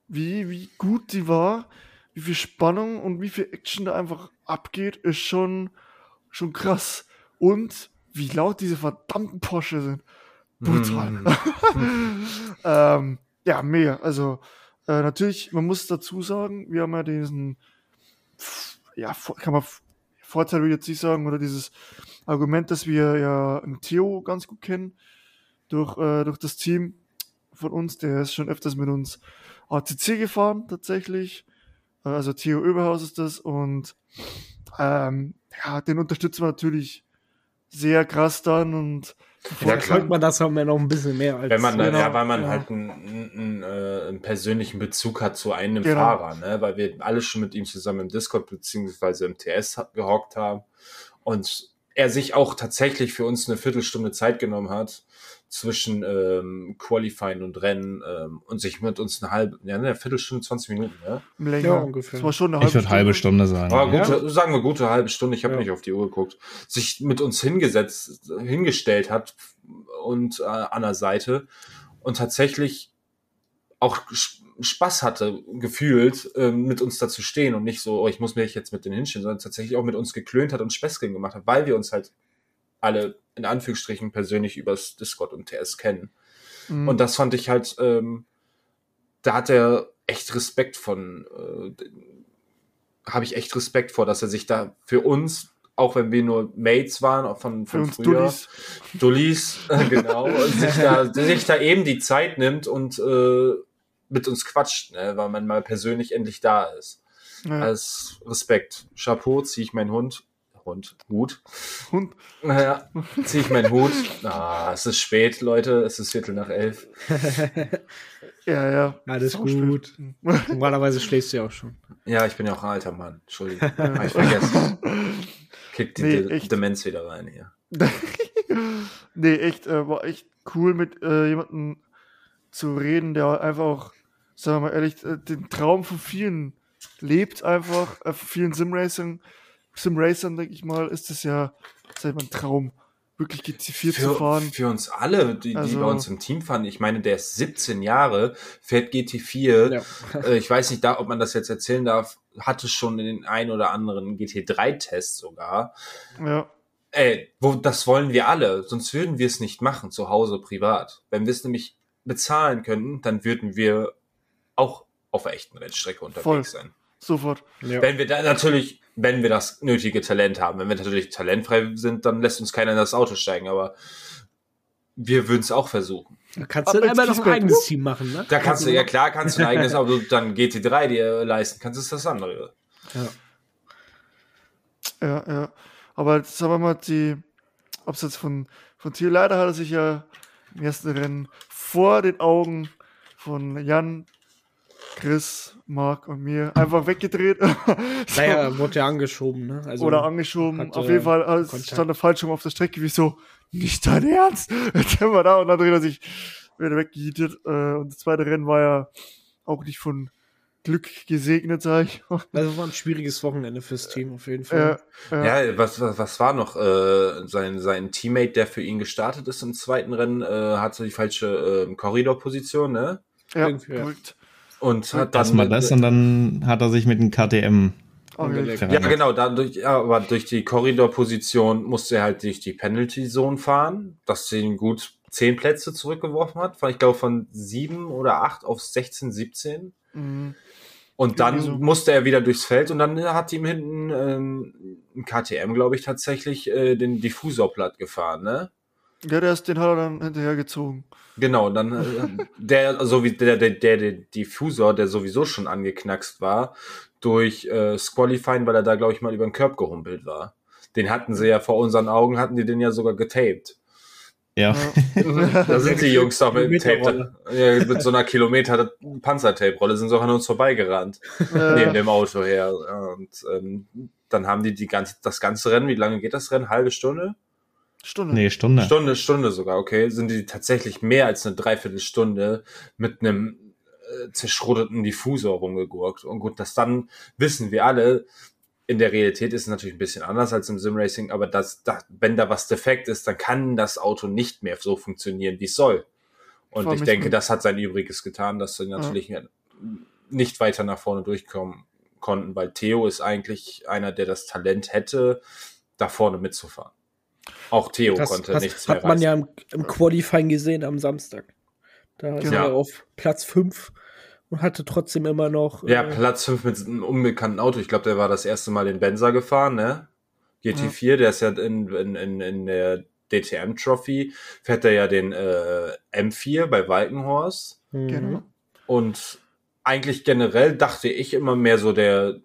Wie, wie gut die war, wie viel Spannung und wie viel Action da einfach abgeht, ist schon, schon krass. Und wie laut diese verdammten Porsche sind. Brutal. Mm. ähm, ja, mega. Also, äh, natürlich, man muss dazu sagen, wir haben ja diesen, ja, kann man Vorteil will ich jetzt nicht sagen, oder dieses Argument, dass wir ja einen Theo ganz gut kennen, durch, äh, durch das Team von uns, der ist schon öfters mit uns ACC gefahren, tatsächlich. Äh, also Theo Oberhaus ist das und ähm, ja, den unterstützen wir natürlich sehr krass dann und ja, folgt man das auch mehr noch ein bisschen mehr als wenn man genau, ja, weil man ja. halt einen, einen, äh, einen, persönlichen Bezug hat zu einem genau. Fahrer, ne? weil wir alle schon mit ihm zusammen im Discord beziehungsweise im TS gehockt haben und er sich auch tatsächlich für uns eine Viertelstunde Zeit genommen hat, zwischen ähm, Qualifying und Rennen ähm, und sich mit uns eine halbe, ja, eine Viertelstunde, 20 Minuten, ja? Länger ja, ungefähr. Das war schon eine halbe ich würde halbe Stunde sagen. Aber gute, ja. sagen wir gute halbe Stunde, ich habe ja. nicht auf die Uhr geguckt, sich mit uns hingesetzt, hingestellt hat und äh, an der Seite und tatsächlich auch Spaß hatte, gefühlt, ähm, mit uns da zu stehen und nicht so, oh, ich muss mich jetzt mit denen hinstellen, sondern tatsächlich auch mit uns geklönt hat und Späßchen gemacht hat, weil wir uns halt alle in Anführungsstrichen persönlich übers Discord und TS kennen. Mhm. Und das fand ich halt, ähm, da hat er echt Respekt von, äh, habe ich echt Respekt vor, dass er sich da für uns, auch wenn wir nur Mates waren von, von früher, Dullis, Dullis genau, und sich da, sich da eben die Zeit nimmt und äh, mit uns quatscht, ne, weil man mal persönlich endlich da ist. Ja. Als Respekt. Chapeau, ziehe ich meinen Hund Hund. Hut. Hund. Naja, ziehe ich meinen Hut. Ah, es ist spät, Leute. Es ist Viertel nach elf. ja, ja. Alles gut. Normalerweise schläfst du ja auch schon. Ja, ich bin ja auch ein alter Mann. Entschuldigung. Hab ich vergessen. Kick die nee, De Demenz wieder rein hier. nee, echt, äh, war echt cool mit äh, jemandem zu reden, der einfach auch, sagen wir mal ehrlich, äh, den Traum von vielen lebt einfach, äh, von vielen Simracing Sim-Racern, denke ich mal, ist es ja, mal, ein Traum, wirklich GT4 für, zu fahren. Für uns alle, die, die Also- bei uns im Team fahren. Ich meine, der ist 17 Jahre, fährt GT4. Ja. Äh, ich weiß nicht, da, ob man das jetzt erzählen darf, hatte schon den ein oder anderen GT3-Test sogar. Ja, Ey, wo, das wollen wir alle, sonst würden wir es nicht machen, zu Hause privat. Wenn wir es nämlich bezahlen könnten, dann würden wir auch auf der echten Rennstrecke unterwegs Voll. sein. sofort. Ja. Wenn wir da natürlich, wenn wir das nötige Talent haben, wenn wir natürlich talentfrei sind, dann lässt uns keiner in das Auto steigen, aber wir würden es auch versuchen. Da kannst Ab du dann noch ein eigenes Team machen, ne? Da kannst du, ja klar, kannst du ein eigenes Auto, dann GT3 dir leisten, kannst es das andere. Ja. Ja, ja. Aber jetzt sagen wir mal, die Absatz von, von Thiel, leider hat er sich ja im ersten Rennen vor den Augen von Jan, Chris, Marc und mir einfach weggedreht. So. Naja, wurde ja angeschoben, ne? Also, Oder angeschoben. hatte Auf jeden Fall äh, Kontakt. stand er falsch rum auf der Strecke, wie so, nicht dein Ernst. Jetzt sind wir da und dann dreht er sich wieder weggejietet. Äh, und das zweite Rennen war ja auch nicht von Glück gesegnet, sag ich. also war ein schwieriges Wochenende fürs Team auf jeden Fall. Äh, äh, Ja, was, was, was war noch? Äh, sein, sein Teammate, der für ihn gestartet ist im zweiten Rennen, äh, hatte die falsche äh, Korridorposition, ne? ja, irgendwie, ja. Und hat dann. Erstmal das und dann hat er sich mit dem KTM Angelegt. Angelegt. Ja, genau, dadurch, ja, aber durch die Korridorposition musste er halt durch die Penalty Zone fahren, dass sie ihn gut zehn Plätze zurückgeworfen hat. Von, ich glaube, von sieben oder acht auf 16, 17. Mhm. Und dann so. musste er wieder durchs Feld und dann hat ihm hinten ähm, ein KTM, glaube ich, tatsächlich äh, den Diffusor platt gefahren, ne? Ja, der ist, den hat er dann hinterhergezogen. Genau, und dann äh, der, so wie der, der, der, der Diffusor, der sowieso schon angeknackst war, durch äh, Squalifying, weil er da, glaube ich, mal über den Curb gehumpelt war. Den hatten sie ja vor unseren Augen, hatten die den ja sogar getaped. Ja. Da sind die Jungs doch mit Tape, ja, mit so einer Kilometer Panzertape-Rolle sind sie auch an uns vorbeigerannt. neben dem Auto her. Und ähm, dann haben die, die ganze, das ganze Rennen, wie lange geht das Rennen? Halbe Stunde? Stunde. nee, Stunde. Stunde, Stunde sogar, okay. Sind die tatsächlich mehr als eine Dreiviertelstunde mit einem äh, zerschrotteten Diffusor rumgegurkt. Und gut, das dann wissen wir alle. In der Realität ist es natürlich ein bisschen anders als im Simracing, aber das, da, wenn da was defekt ist, dann kann das Auto nicht mehr so funktionieren, wie es soll. Und Vor ich denke, nicht. das hat sein Übriges getan, dass sie natürlich nicht weiter nach vorne durchkommen konnten, weil Theo ist eigentlich einer, der das Talent hätte, da vorne mitzufahren. Auch Theo Das, konnte das nichts mehr hat man reißen. ja im, im Qualifying gesehen am Samstag. Da ist Genau. er auf Platz 5 und hatte trotzdem immer noch. Ja, äh, Platz 5 mit einem unbekannten Auto. Ich glaube, der war das erste Mal den Benzer gefahren, ne? GT4, der ist ja in, in, in, in der DTM Trophy, fährt er ja den äh, M4 bei Walkenhorst. mhm. Genau. Und eigentlich generell dachte ich immer mehr so der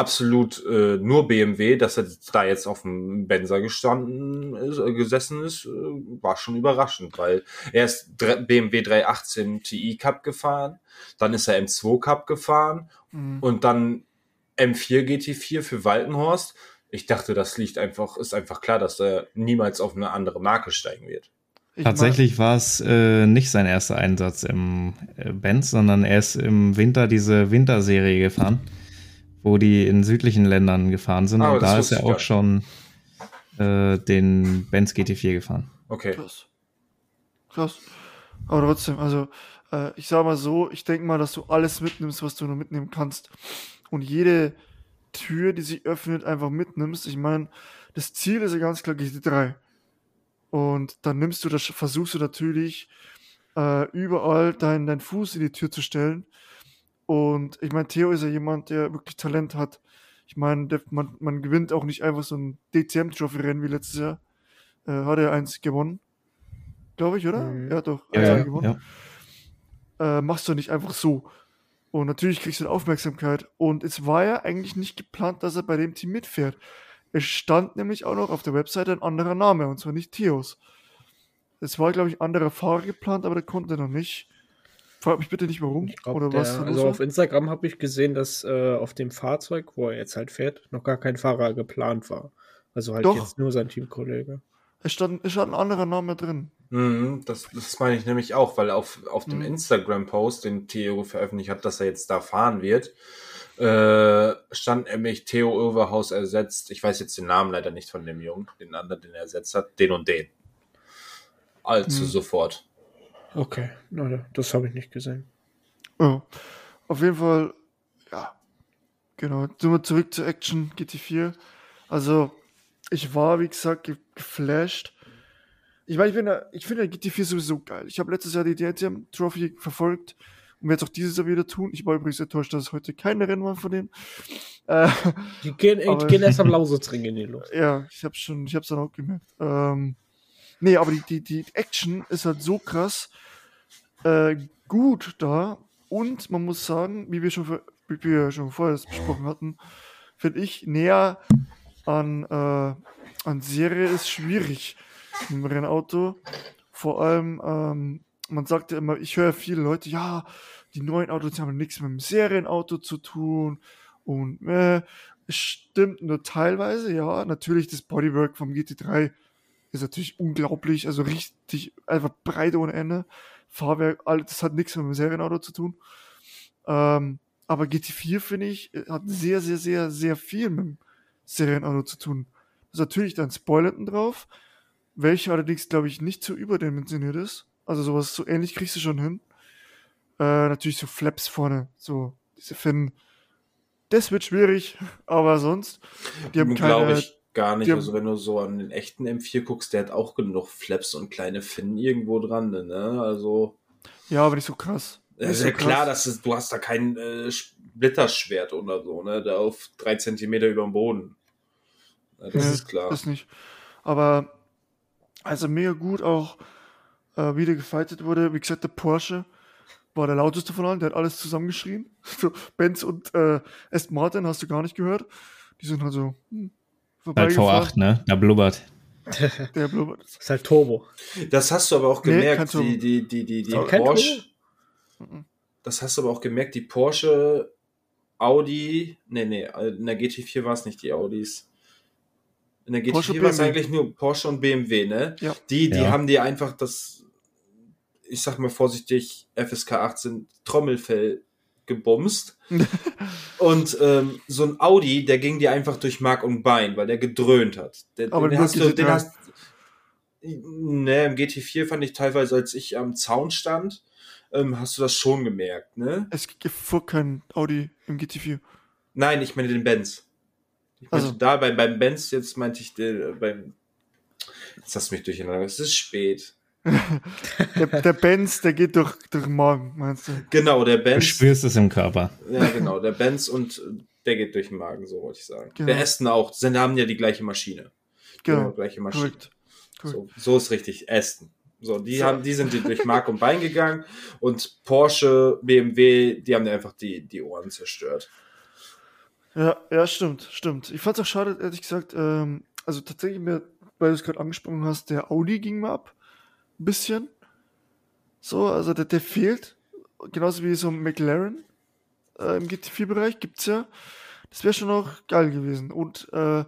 absolut äh, nur BMW, dass er da jetzt auf dem Benzer gestanden ist, äh, gesessen ist, äh, war schon überraschend, weil er ist BMW 318 Ti Cup gefahren, dann ist er M2 Cup gefahren Mhm. und dann M4 GT4 für Waltenhorst. Ich dachte, das liegt einfach, ist einfach klar, dass er niemals auf eine andere Marke steigen wird. Ich Tatsächlich war es äh, nicht sein erster Einsatz im äh, Benz, sondern er ist im Winter diese Winterserie gefahren, wo die in südlichen Ländern gefahren sind. Ah, und da ist er auch schon äh, den Benz GT4 gefahren. Okay. Krass. Krass. Aber trotzdem, also, äh, ich sag mal so, ich denke mal, dass du alles mitnimmst, was du nur mitnehmen kannst. Und jede Tür, die sich öffnet, einfach mitnimmst. Ich meine, das Ziel ist ja ganz klar GT3. Und dann nimmst du das, versuchst du natürlich, äh, überall deinen dein Fuß in die Tür zu stellen. Und ich meine, Theo ist ja jemand, der wirklich Talent hat. Ich meine, man, man gewinnt auch nicht einfach so ein DTM-Trophy-Rennen wie letztes Jahr. Äh, hat er eins gewonnen. Glaube ich, oder? Mhm. Ja, doch. Ja, ja, gewonnen. ja. Äh, machst du nicht einfach so. Und natürlich kriegst du Aufmerksamkeit. Und es war ja eigentlich nicht geplant, dass er bei dem Team mitfährt. Es stand nämlich auch noch auf der Webseite ein anderer Name, und zwar nicht Theos. Es war, glaube ich, ein anderer Fahrer geplant, aber der konnte noch nicht. Frag mich bitte nicht, warum glaub, oder der, was also auf Instagram habe ich gesehen, dass äh, auf dem Fahrzeug, wo er jetzt halt fährt, noch gar kein Fahrer geplant war. Also halt Doch. jetzt nur sein Teamkollege. Es stand, es stand ein anderer Name drin. Mhm, das, das meine ich nämlich auch, weil auf, auf dem Mhm. Instagram-Post, den Theo veröffentlicht hat, dass er jetzt da fahren wird, äh, stand nämlich Theo Overhaus ersetzt. Ich weiß jetzt den Namen leider nicht von dem Jungen, den anderen, den er ersetzt hat, den und den. Allzu Mhm. sofort. Okay, na, das habe ich nicht gesehen. Ja. Auf jeden Fall, ja. Genau. Sind wir zurück zur Action GT4. Also, ich war, wie gesagt, ge geflasht. Ich meine, ich, bin ich finde ja GT4 sowieso geil. Ich habe letztes Jahr die DTM Trophy verfolgt und werde es auch dieses Jahr wieder tun. Ich war übrigens enttäuscht, dass es heute keine Rennen waren von denen. Äh, Die gehen, Aber- die gehen erst am Lausitzring in die Luft. ja, ich habe schon, ich habe es dann auch gemerkt. Ähm, nee, aber die, die, die Action ist halt so krass äh, gut da und man muss sagen, wie wir schon, wie wir schon vorher besprochen hatten, finde ich näher an, äh, an Serie ist schwierig dem Rennauto. Vor allem, ähm, man sagt ja immer, ich höre viele Leute, ja, die neuen Autos haben nichts mit dem Serienauto zu tun und äh, stimmt nur teilweise, ja. Natürlich, das Bodywork vom GT3 ist natürlich unglaublich, also richtig, einfach breit ohne Ende. Fahrwerk, alles, das hat nichts mit dem Serienauto zu tun. Ähm, aber GT4, finde ich, hat sehr, sehr, sehr, sehr viel mit dem Serienauto zu tun. Das ist natürlich dann Spoilerten drauf, welcher allerdings, glaube ich, nicht so überdimensioniert ist. Also sowas so ähnlich kriegst du schon hin. Äh, natürlich so Flaps vorne, so diese Finnen. Das wird schwierig, aber sonst, die haben keine, ich gar nicht. haben- Also wenn du so an den echten M4 guckst, der hat auch genug Flaps und kleine Finnen irgendwo dran. Ne? Also ja, aber nicht so krass. Ja, Nicht ist so ja klar, krass. dass du hast da kein äh, Splitterschwert oder so, ne? Da auf drei Zentimeter über dem Boden. Ja, das Ja, ist klar. Das nicht. Aber also mega gut auch, äh, wie der gefightet wurde. Wie gesagt, der Porsche war der lauteste von allen, der hat alles zusammengeschrien. So, Benz und äh, Aston Martin hast du gar nicht gehört. Die sind halt so hm, Halt vorbeigefahren. V8, ne? Da blubbert. Der blubbert. Das ist halt Turbo. Das hast du aber auch Nee, gemerkt, Turbo. die, die, die, die, Porsche. Mhm. Das hast du aber auch gemerkt, die Porsche, Audi, nee, nee, in der GT4 war es nicht die Audis. In der Porsche, GT4 war es eigentlich nur Porsche und BMW, ne? Ja. Die, die Ja. haben dir einfach das, ich sag mal vorsichtig, FSK 18 Trommelfell gebumst. und ähm, so ein Audi, der ging dir einfach durch Mark und Bein, weil der gedröhnt hat. Der, Aber den hast du, den GT3. hast, ne, im GT4 fand ich teilweise, als ich am Zaun stand, ähm, hast du das schon gemerkt, ne? Es gibt fuhr kein Audi im GT4. Nein, ich meine den Benz. Ich meinte Also. da beim, beim Benz, jetzt meinte ich den, äh, beim. Jetzt hast du mich durcheinander. Es ist spät. Der, der Benz, der geht durch, durch den Magen, meinst du? Genau, der Du Benz. spürst es im Körper. Ja, genau, der Benz und der geht durch den Magen, so wollte ich sagen. Genau. Der Aston auch. Sie haben ja die gleiche Maschine. Genau, gleiche Maschine. korrekt. korrekt. So, so ist richtig. Aston. So, die So. haben, die sind die durch Mark und Bein gegangen und Porsche, BMW, die haben dir einfach die, die Ohren zerstört. Ja, ja, stimmt, stimmt. Ich fand's auch schade, ehrlich gesagt, ähm, also tatsächlich, mir, weil du es gerade angesprochen hast, der Audi ging mir ab. Ein bisschen. So, also der, der fehlt. Genauso wie so ein McLaren äh, im GT4-Bereich gibt's ja. Das wäre schon noch geil gewesen. Und äh,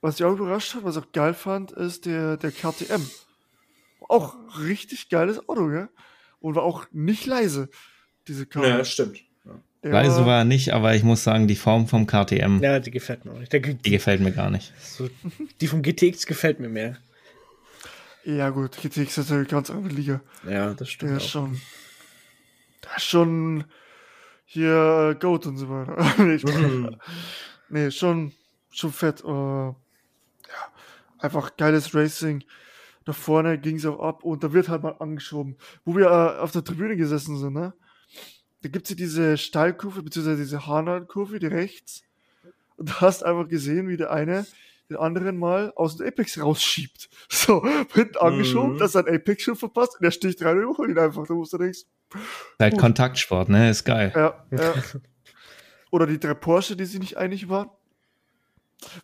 was ich auch überrascht hat, was ich auch geil fand, ist der, der KTM. Auch richtig geiles Auto, gell? Und war auch nicht leise, diese Karre. Ja, stimmt. Der Leise war er nicht, aber ich muss sagen, die Form vom KTM, Ja, die gefällt mir auch nicht. Der, die die, gefällt mir gar nicht. so, die vom GTX gefällt mir mehr. Ja, gut, GTX ist natürlich ganz andere Liga. Ja, das Der stimmt. ist Auch. schon. Der ist schon hier äh, Goat und so weiter. nee. Mhm. nee, schon, schon fett. Äh, ja, einfach geiles Racing. Da vorne ging es auch ab und da wird halt mal angeschoben. Wo wir äh, auf der Tribüne gesessen sind, ne? Da gibt es ja diese Steilkurve, beziehungsweise diese Hanal-Kurve, die rechts. Und du hast einfach gesehen, wie der eine den anderen mal aus dem Apex rausschiebt. So, hinten angeschoben, Mhm. dass er ein Apex schon verpasst und er sticht rein und überholt ihn einfach. Da musst du denkst, Halt. Kontaktsport, ne? Ist geil. ja, ja. Oder die drei Porsche, die sich nicht einig waren.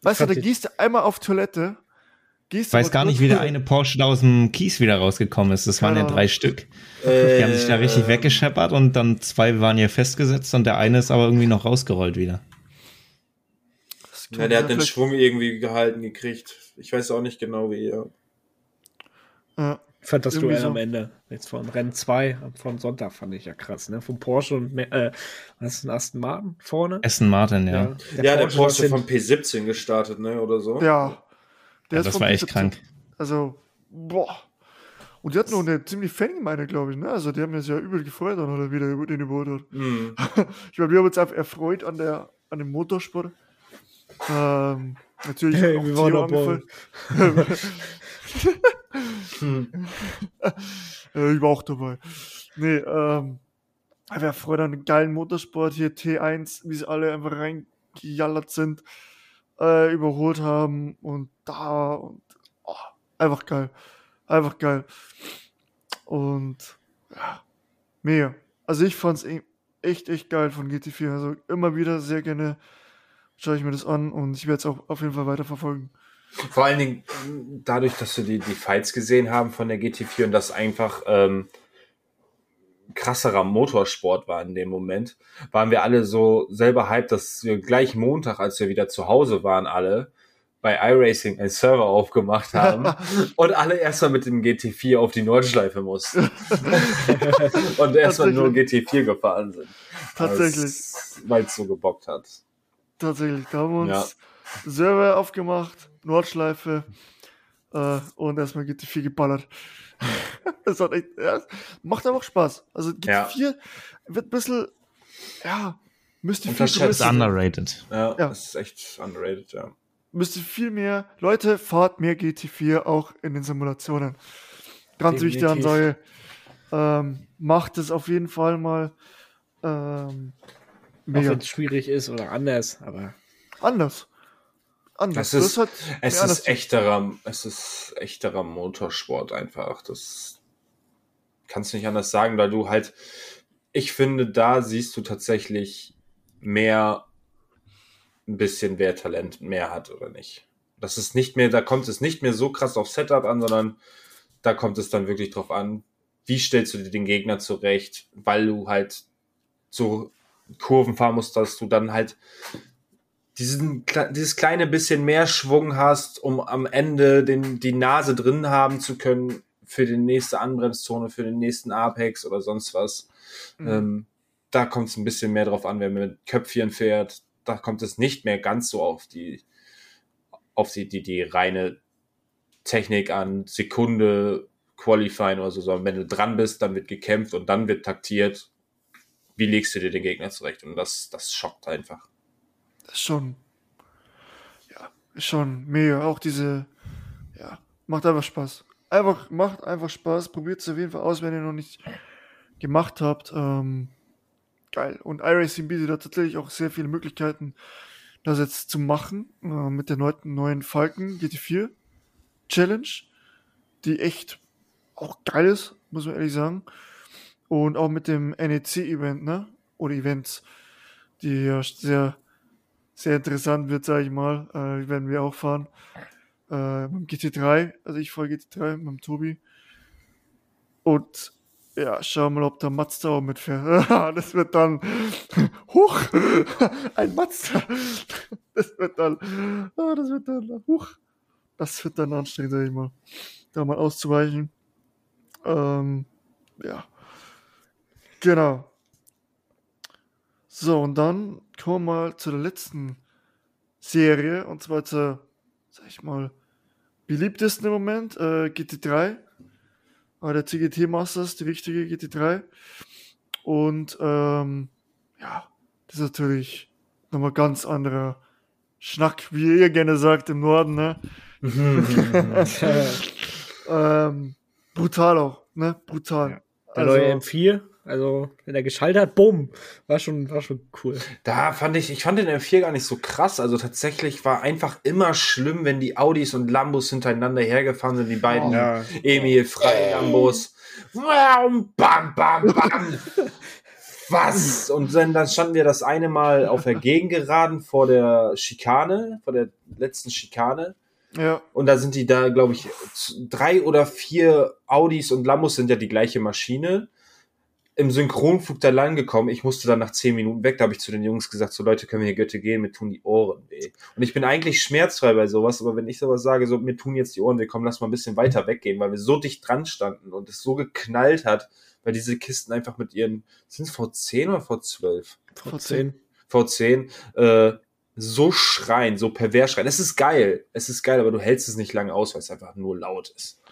Weißt du, da gehst du einmal auf Toilette, gehst Ich weiß gar nicht, wie der eine Porsche da aus dem Kies wieder rausgekommen ist. Das waren ja Keine drei. Stück. Äh, Die haben sich da richtig weggescheppert und dann zwei waren hier festgesetzt und der eine ist aber irgendwie noch rausgerollt wieder. Das Ja, der hat den Schwung irgendwie gehalten gekriegt. Ich weiß auch nicht genau wie. Ja. Ja. Ich fand das Irgendwie Duell so. am Ende, jetzt von Rennen 2, von Sonntag fand ich ja krass, ne? Von Porsche und, äh, was ist ein Aston Martin vorne? Aston Martin, ja. Ja, der, ja, Porsche, der Porsche von P17 gestartet, ne, oder so. Ja. Der ja, das war echt P17. krank. Also, boah. Und die hatten noch eine ziemlich Fangemeinde, glaube ich, ne? Also, die haben das ja übel gefreut, dann oder wieder den überholt hat. Mhm. ich glaube, wir haben uns einfach erfreut an der, an dem Motorsport. Ähm, natürlich hey, wir waren dabei. hm. äh, ich war auch dabei. Nee, ähm, wir freuen an einen geilen Motorsport hier, T1, wie sie alle einfach reingejallert sind, äh, überholt haben und da und oh, einfach geil. Einfach geil. Und ja, mega. Also ich fand's e-, echt, echt geil von GT4. Also immer wieder sehr gerne schaue ich mir das an und ich werde es auch auf jeden Fall weiter verfolgen. Vor allen Dingen dadurch, dass wir die, die Fights gesehen haben von der GT4 und das einfach ähm, krasserer Motorsport war in dem Moment, waren wir alle so selber hyped, dass wir gleich Montag, als wir wieder zu Hause waren, alle bei iRacing einen Server aufgemacht haben und alle erstmal mit dem GT4 auf die Nordschleife mussten. und erstmal nur GT4 gefahren sind. Tatsächlich. Weil es so gebockt hat. Tatsächlich. Da haben wir uns ja. Server aufgemacht, Nordschleife äh, und erstmal GT4 geballert. das hat echt, ja, macht einfach Spaß. Also GT4 ja. wird ein bisschen, ja, müsste viel Unterschätzt underrated. Ja, ja, das ist echt underrated, ja. Müsste viel mehr, Leute, fahrt mehr GT4 auch in den Simulationen. Ganz Definitiv. wichtige Ansage. Ähm, macht es auf jeden Fall mal. Ähm, mega. Auch wenn es schwierig ist oder anders, aber. Anders anders. Das ist, das es ist echterer, es ist echterer Motorsport einfach. Das kannst du nicht anders sagen, weil du halt, ich finde, da siehst du tatsächlich mehr ein bisschen, wer Talent mehr hat oder nicht. Das ist nicht mehr, da kommt es nicht mehr so krass auf Setup an, sondern da kommt es dann wirklich drauf an, wie stellst du dir den Gegner zurecht, weil du halt so Kurven fahren musst, dass du dann halt diesen, dieses kleine bisschen mehr Schwung hast, um am Ende den, die Nase drin haben zu können für die nächste Anbremszone, für den nächsten Apex oder sonst was. Mhm. Ähm, da kommt es ein bisschen mehr drauf an, wenn man mit Köpfchen fährt. Da kommt es nicht mehr ganz so auf die, auf die, die, die reine Technik an, Sekunde, Qualifying oder so, sondern wenn du dran bist, dann wird gekämpft und dann wird taktiert. Wie legst du dir den Gegner zurecht? Und das, das schockt einfach. Das ist schon, ja, ist schon mega. Auch diese, ja, macht einfach Spaß. Einfach, macht einfach Spaß. Probiert es auf jeden Fall aus, wenn ihr noch nicht gemacht habt. Ähm, geil. Und iRacing bietet da tatsächlich auch sehr viele Möglichkeiten, das jetzt zu machen. Äh, mit der neuen, neuen Falken GT4 Challenge, die echt auch geil ist, muss man ehrlich sagen. Und auch mit dem NEC-Event, ne? Oder Events, die ja sehr sehr interessant wird, sage ich mal. Äh, werden wir auch fahren. Äh, mit dem GT3, also ich fahre GT3 mit dem Tobi. Und ja, schauen wir mal, ob der Mazda auch mitfährt. das wird dann hoch, ein Mazda. Das wird dann, ah, das wird dann hoch. Das wird dann anstrengend, sag ich mal, da mal auszuweichen. Ähm, ja, genau. So, und dann kommen wir mal zu der letzten Serie, und zwar zur, sag ich mal, beliebtesten im Moment, äh, GT3. Aber der CGT Masters, die richtige GT3. Und ähm, ja, das ist natürlich nochmal ganz anderer Schnack, wie ihr gerne sagt im Norden, ne? ähm, brutal auch, ne? Brutal. Der also, neue M4 also, wenn er geschaltet hat, bumm, war schon, war schon cool. Da fand ich, ich fand den M4 gar nicht so krass. Also tatsächlich war einfach immer schlimm, wenn die Audis und Lambos hintereinander hergefahren sind, die beiden ja. Emil Frei Lambos. Bam, bam, bam, bam. Was? Und dann, dann standen wir das eine Mal auf der Gegengeraden vor der Schikane, vor der letzten Schikane. Ja. Und da sind die da, glaube ich, drei oder vier Audis und Lambos sind ja die gleiche Maschine im Synchronflug da lang gekommen. Ich musste dann nach zehn Minuten weg. Da habe ich zu den Jungs gesagt, so Leute, können wir hier Götte gehen, mir tun die Ohren weh. Und ich bin eigentlich schmerzfrei bei sowas, aber wenn ich sowas sage, so mir tun jetzt die Ohren weh, komm, lass mal ein bisschen weiter weggehen, weil wir so dicht dran standen und es so geknallt hat, weil diese Kisten einfach mit ihren, sind es V10 oder V12? V10. V10, äh, so schreien, so pervers schreien. Es ist geil. Es ist geil, aber du hältst es nicht lange aus, weil es einfach nur laut ist.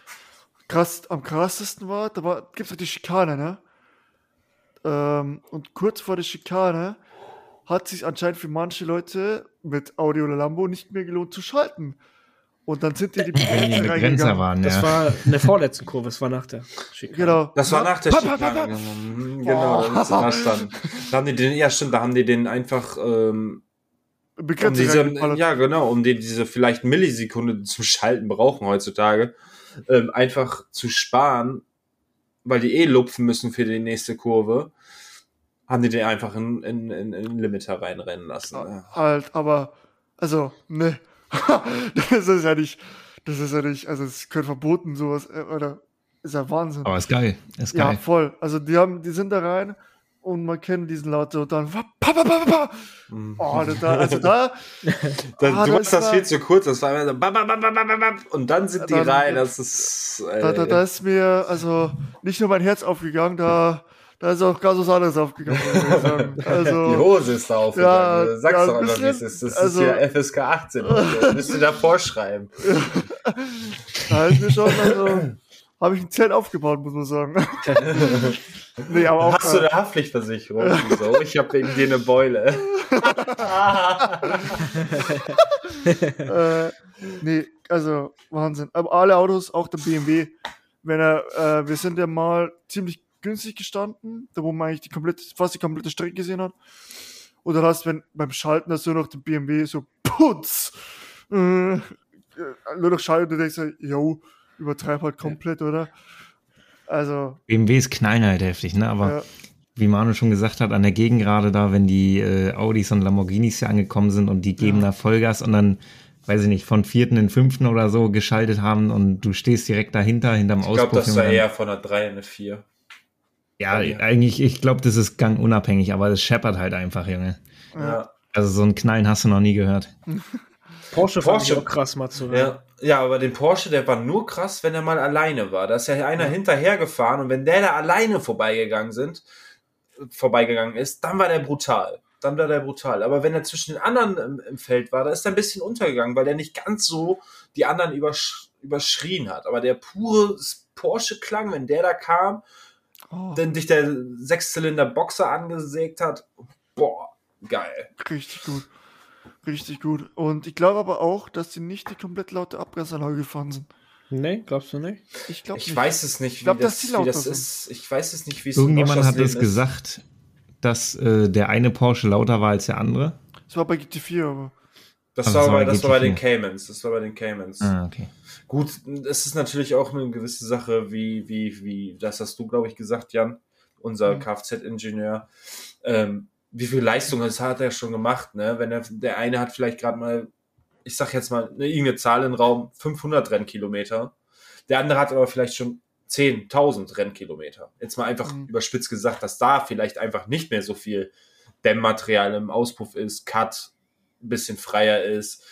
Krass, am krassesten war, da war, gibt's doch die Schikane, ne? Ähm, und kurz vor der Schikane hat sich anscheinend für manche Leute mit Audi oder Lambo nicht mehr gelohnt zu schalten. Und dann sind die die die Begrenzer waren, Das ja. war in der vorletzten Kurve, das war nach der Schikane. Genau. Das war nach der Pa, pa, pa, Schikane. pa. Genau, Oh. das war dann. Da haben die den, ja stimmt, da haben die den einfach, ähm, um Begrenzt diese, ja genau, um die, diese vielleicht Millisekunde zum Schalten brauchen heutzutage, ähm, einfach zu sparen, weil die eh lupfen müssen für die nächste Kurve, haben die den einfach in, in, in, in den Limiter reinrennen lassen. Ja. Halt, aber, also, ne. das ist ja nicht, das ist ja nicht, also es könnte verboten, sowas, äh, oder, ist ja Wahnsinn. Aber ist geil. Ist Ja, geil. voll. Also die haben, die sind da rein und man kennt diesen Laut so und dann pa, pa, pa, pa, pa. Mhm. Oh, das da, also da, Da, Ah, du das machst das war- viel zu kurz, das war immer so bam, bam, bam, bam, bam, bam, und dann sind die Dann- rein, das ist äh, da, da, da ist mir also nicht nur mein Herz aufgegangen, da, da ist auch ganz was anderes aufgegangen. sagen. die Also, Hose ist da aufgegangen. Ja, Sag's ja, doch ein einfach, wie es ist. Das also- ist ja FSK 18. Das müsst ihr da vorschreiben. da ist mir schon, also, habe ich ein Zelt aufgebaut, muss man sagen. nee, aber auch, Hast du eine Haftpflichtversicherung? Wieso? Ich habe wegen dir eine Beule. äh, nee, also Wahnsinn. Aber alle Autos, auch der BMW, wenn er, äh, wir sind ja mal ziemlich günstig gestanden, da wo man eigentlich die komplette, fast die komplette Strecke gesehen hat. Dann hast du, wenn beim Schalten hast du noch den BMW so putz, äh, äh, nur noch schalten und du denkst, so, yo, übertreib halt komplett, oder? Also, BMWs knallen halt heftig, ne? Aber ja, wie Manu schon gesagt hat, an der Gegend gerade da, wenn die äh, Audis und Lamborghinis hier angekommen sind und die geben Ja. da Vollgas und dann, weiß ich nicht, von vierten in fünften oder so geschaltet haben und du stehst direkt dahinter, hinterm Ich Auspuff. glaube, das war eher von einer 3 in eine 4. Ja, eigentlich, ich glaube, das ist gangunabhängig, aber es scheppert halt einfach, Junge. Ja. Also so ein Knallen hast du noch nie gehört. Porsche fand Porsche. ich auch krass mal zu hören. Ja. ja, aber den Porsche, der war nur krass, wenn er mal alleine war. Da ist ja einer hinterhergefahren und wenn der da alleine vorbeigegangen sind, vorbeigegangen ist, dann war der brutal. Dann war der brutal. Aber wenn er zwischen den anderen im, im Feld war, da ist er ein bisschen untergegangen, weil der nicht ganz so die anderen übersch überschrien hat. Aber der pure Porsche-Klang, wenn der da kam, oh, wenn dich der Sechszylinder-Boxer angesägt hat, boah, geil. richtig gut. Richtig gut. Und ich glaube aber auch, dass die nicht die komplett laute Abgasanlage gefahren sind. Nee, glaubst du nicht? Ich glaube Ich nicht. weiß es nicht, wie, glaub, dass das, die wie lauter das sind. ist. Ich weiß es nicht, wie es Irgendjemand hat es gesagt, dass äh, der eine Porsche lauter war als der andere. Es war bei GT4, aber. Das, Also war, das bei, das war bei den GT4. Caymans. Das war bei den Caymans. Ah, okay. Gut, es ist natürlich auch eine gewisse Sache, wie, wie, wie, das hast du, glaube ich, gesagt, Jan, unser Mhm. Kfz-Ingenieur. Ähm, wie viel Leistung das hat er schon gemacht, ne? Wenn er, der eine hat vielleicht gerade mal, ich sag jetzt mal, eine, irgendeine Zahl im Raum, 500 Rennkilometer. Der andere hat aber vielleicht schon 10.000 Rennkilometer. Jetzt mal einfach Mhm. überspitzt gesagt, dass da vielleicht einfach nicht mehr so viel Dämmmaterial im Auspuff ist, Cut ein bisschen freier ist,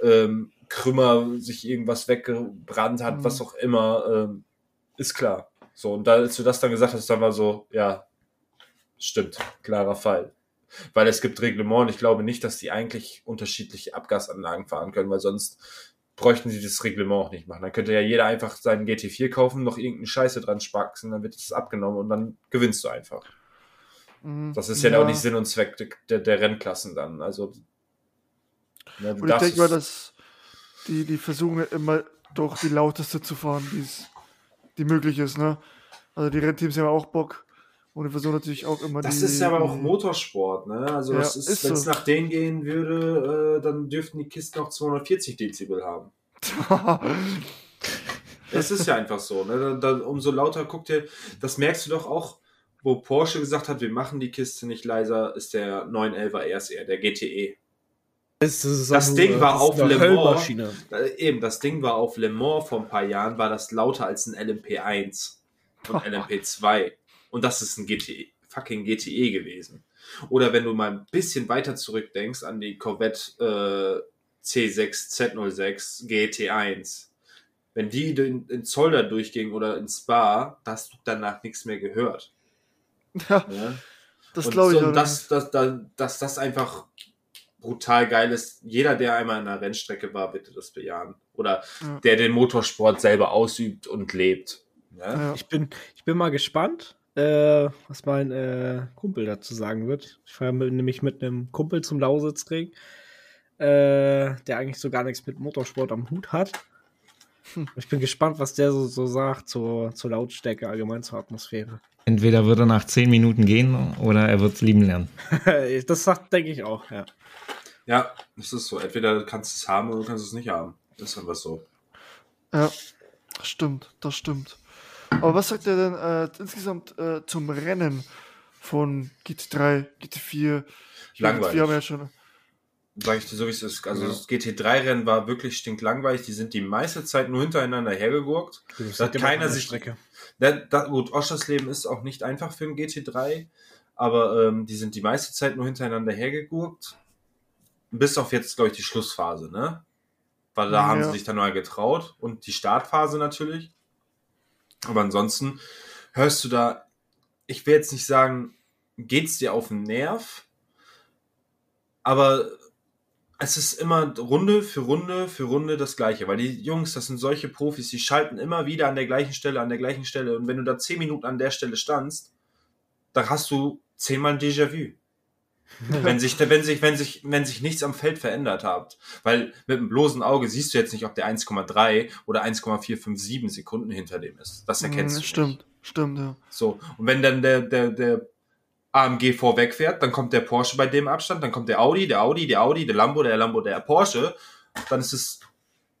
ähm, Krümmer sich irgendwas weggebrannt hat, Mhm. was auch immer, ähm, ist klar. So, und da, als du das dann gesagt hast, dann war so, ja, stimmt, klarer Fall. Weil es gibt Reglement und ich glaube nicht, dass die eigentlich unterschiedliche Abgasanlagen fahren können, weil sonst bräuchten sie das Reglement auch nicht machen. Dann könnte ja jeder einfach seinen GT4 kaufen, noch irgendeine Scheiße dran spaxen, dann wird es abgenommen und dann gewinnst du einfach. Mhm. Das ist ja, auch nicht Sinn und Zweck der, der, Rennklassen dann. Also, ne, du Und ich denke mal, dass die, die versuchen immer doch die lauteste zu fahren, die's, die möglich ist, ne? Also die Rennteams haben auch Bock und die versuchen natürlich auch immer Das die. ist ja aber auch Motorsport, ne? Also Ja, das ist, ist wenn es so. nach denen gehen würde, äh, dann dürften die Kisten auch 240 Dezibel haben. Es ist ja einfach so, ne? Dann, dann, umso lauter guckt ihr, das merkst du doch auch, wo Porsche gesagt hat, wir machen die Kiste nicht leiser, ist der 911er RSR, der GTE. Das, Das Ding war das auf Le Mans. Eben, das Ding war auf Le Mans vor ein paar Jahren, war das lauter als ein LMP1 und LMP2. und das ist ein GTE, fucking GTE gewesen. Oder wenn du mal ein bisschen weiter zurückdenkst an die Corvette äh, C6 Z06 GT1, wenn die in, in Zolder durchging oder in Spa, da hast du danach nichts mehr gehört. Ja, Ja? das Und glaube ich. so, auch dass, dass, dass, dass das einfach brutal geil ist. Jeder, der einmal in einer Rennstrecke war, bitte das bejahen. Oder Ja. der den Motorsport selber ausübt und lebt. Ja? Ja. Ich bin, ich bin mal gespannt, äh, was mein äh, Kumpel dazu sagen wird. Ich fahre nämlich mit einem Kumpel zum Lausitzring, äh, der eigentlich so gar nichts mit Motorsport am Hut hat. Ich bin gespannt, was der so, so sagt zur, zur Lautstärke, allgemein zur Atmosphäre. Entweder wird er nach zehn Minuten gehen oder er wird es lieben lernen. das sagt, denke ich auch, ja. ja, das ist so. Entweder kannst du es haben oder du kannst es nicht haben. Das ist einfach so. Ja, das stimmt, das stimmt. Aber was sagt er denn äh, insgesamt äh, zum Rennen von GT3, GT4? Ich meine, Langweilig. GT4 haben wir ja schon. Sag ich dir so, wie es ist. Also Ja. das GT3-Rennen war wirklich stinklangweilig. Die sind die meiste Zeit nur hintereinander hergegurkt. Das hat keiner sich- Strecke. Da, da, gut, Oschersleben ist auch nicht einfach für ein GT3, aber ähm, die sind die meiste Zeit nur hintereinander hergegurkt. Bis auf jetzt, glaube ich, die Schlussphase, ne? Weil da Ja. haben sie sich dann mal getraut und die Startphase natürlich. Aber ansonsten hörst du da, ich will jetzt nicht sagen, geht's dir auf den Nerv, aber es ist immer Runde für Runde für Runde das Gleiche, weil die Jungs, das sind solche Profis, die schalten immer wieder an der gleichen Stelle, an der gleichen Stelle. Und wenn du da zehn Minuten an der Stelle standst, dann hast du zehnmal ein Déjà-vu. wenn sich, wenn sich, wenn sich, wenn sich nichts am Feld verändert hat. Weil mit dem bloßen Auge siehst du jetzt nicht, ob der 1,3 oder 1,457 Sekunden hinter dem ist. Das erkennst Mm, du. Stimmt, Nicht. stimmt, ja. So. Und wenn dann der, der, der AMG vorwegfährt, dann kommt der Porsche bei dem Abstand, dann kommt der Audi, der Audi, der Audi, der Lambo, der Lambo, der Porsche. Dann ist es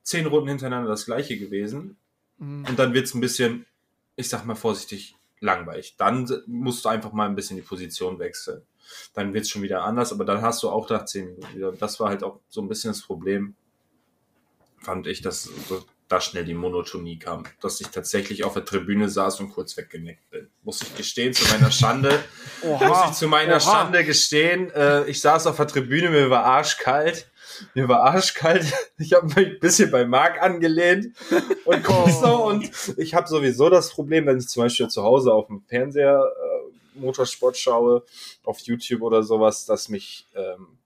zehn Runden hintereinander das gleiche gewesen. Mhm. Und dann wird's ein bisschen, ich sag mal vorsichtig, langweilig. Dann musst du einfach mal ein bisschen die Position wechseln. Dann wird's schon wieder anders, aber dann hast du auch nach zehn Minuten wieder. Das war halt auch so ein bisschen das Problem, fand ich, dass da schnell die Monotonie kam. Dass ich tatsächlich auf der Tribüne saß und kurz weggenickt bin. Muss ich gestehen, zu meiner Schande. muss ich zu meiner Oha. Schande gestehen. Äh, ich saß auf der Tribüne, mir war arschkalt. Mir war arschkalt. Ich habe mich ein bisschen bei Marc angelehnt und guck so. Und ich habe sowieso das Problem, wenn ich zum Beispiel zu Hause auf dem Fernseher äh, Motorsport schaue, auf YouTube oder sowas, dass mich ähm,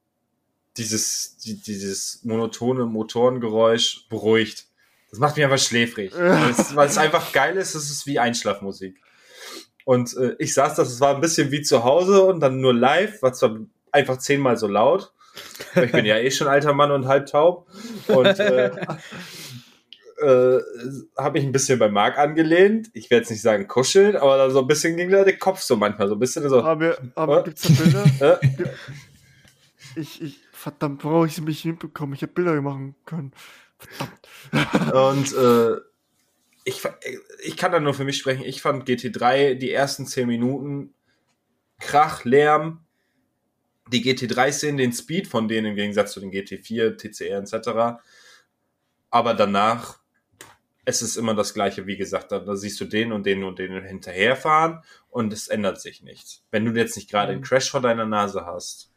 dieses, die, dieses monotone Motorengeräusch beruhigt. Das macht mich einfach schläfrig. Weil es, einfach geil ist, es ist wie Einschlafmusik. Und äh, ich saß das, es war ein bisschen wie zu Hause und dann nur live, war zwar einfach zehnmal so laut. Ich bin ja eh schon alter Mann und halb taub. Und äh, äh, habe ich ein bisschen bei Marc angelehnt. Ich werde jetzt nicht sagen kuscheln, aber dann so ein bisschen ging da der Kopf so manchmal, so ein bisschen so. Aber, aber Äh? gibt's da Bilder? Äh, Ich, ich, verdammt, brauche ich sie mich hinbekommen. Ich hätte Bilder machen können. Verdammt. Und äh, ich, ich kann da nur für mich sprechen. Ich fand GT3 die ersten 10 Minuten Krach, Lärm. Die GT3-Szenen, den Speed von denen im Gegensatz zu den GT4, TCR etc. Aber danach, es ist immer das Gleiche, wie gesagt. Da, da siehst du den und den und den hinterherfahren und es ändert sich nichts. Wenn du jetzt nicht gerade einen Crash vor deiner Nase hast,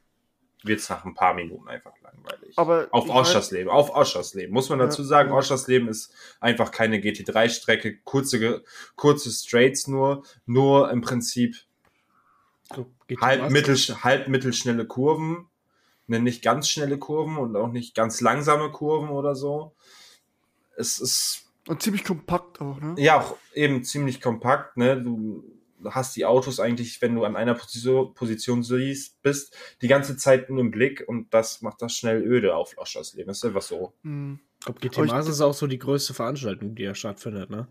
wird es nach ein paar Minuten einfach langweilig. Aber Auf Oschersleben, auf Oschersleben. Muss man dazu sagen, ja. Oschersleben ist einfach keine GT3-Strecke, kurze, kurze Straights nur, nur im Prinzip So, halb, mittel, halb mittelschnelle Kurven, ne, nicht ganz schnelle Kurven und auch nicht ganz langsame Kurven oder so. Es ist Und ziemlich kompakt auch, ne? ja auch eben ziemlich kompakt, ne? Du hast die Autos eigentlich, wenn du an einer Position, Position siehst, bist, die ganze Zeit nur im Blick und das macht das schnell öde auf Oschersleben. Das ist einfach so. Mhm. Ich glaube, GT Aber ich- Masters ist auch so die größte Veranstaltung, die ja stattfindet, ne?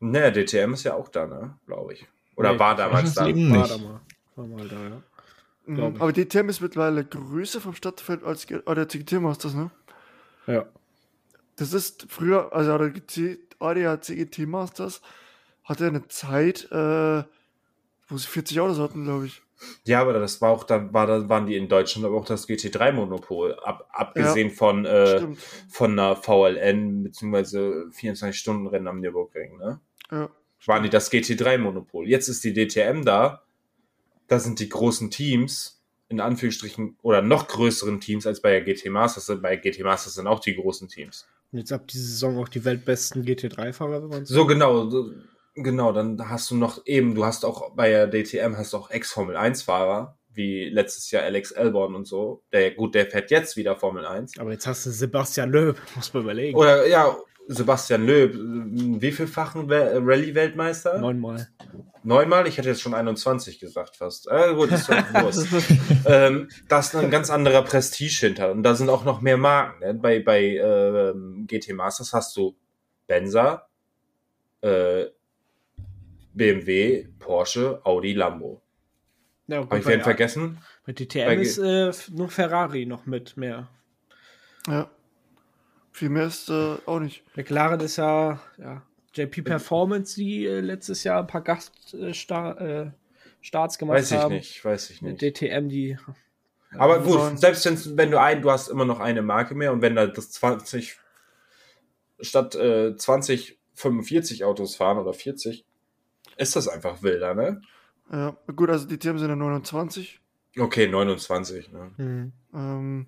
Ne, DTM ist ja auch da, ne? Glaube ich. Oder Nee, war damals da. Oschersleben War nicht. da mal. War mal da, ja. Mhm. Aber die TM ist mittlerweile größer vom Stadtfeld als oder der CGT Masters, ne? Ja. Das ist früher, also der GT, Masters hatte eine Zeit, äh, wo sie 40 Autos hatten, glaube ich. Ja, aber das war auch, da war, da waren die in Deutschland aber auch das GT3-Monopol. Ab, abgesehen von, äh, Stimmt. von einer VLN, beziehungsweise 24-Stunden-Rennen am Nürburgring, ne? Ja. waren die das GT3-Monopol. Jetzt ist die DTM da. Da sind die großen Teams, in Anführungsstrichen, oder noch größeren Teams als bei der GT Masters. Bei GT Masters sind auch die großen Teams. Und jetzt ab dieser Saison auch die weltbesten GT3-Fahrer, wenn man so. So genau, so, genau, dann hast du noch eben, du hast auch bei der DTM hast du auch Ex-Formel-1-Fahrer, wie letztes Jahr Alex Elborn und so. Der, gut, der fährt jetzt wieder Formel 1. Aber jetzt hast du Sebastian Löb, muss man überlegen. Oder ja, Sebastian Löb, wie vielfachen Rallye-Weltmeister? Neunmal. Neunmal? Ich hätte jetzt schon 21 gesagt fast. Äh, gut, ist ähm, da ist ein ganz anderer Prestige hinter. Und da sind auch noch mehr Marken. Ne? Bei, bei äh, GT Masters hast du Benza, äh, BMW, Porsche, Audi, Lambo. Ja, Habe ich wen vergessen? Mit DTM bei ist äh, nur Ferrari noch mit mehr. Ja. Viel mehr ist äh, auch nicht. McLaren ist ja, ja JP Performance, die äh, letztes Jahr ein paar Gaststarts äh, gemacht weiß haben. Weiß ich nicht, weiß ich nicht. DTM, die. Aber gut, selbst wenn du ein, du hast immer noch eine Marke mehr und wenn da das 20 statt äh, 20 45 Autos fahren oder 40, ist das einfach wilder, ne? Ja, gut, also die Themen sind ja 29. Okay, 29, ne? Mhm. Ähm,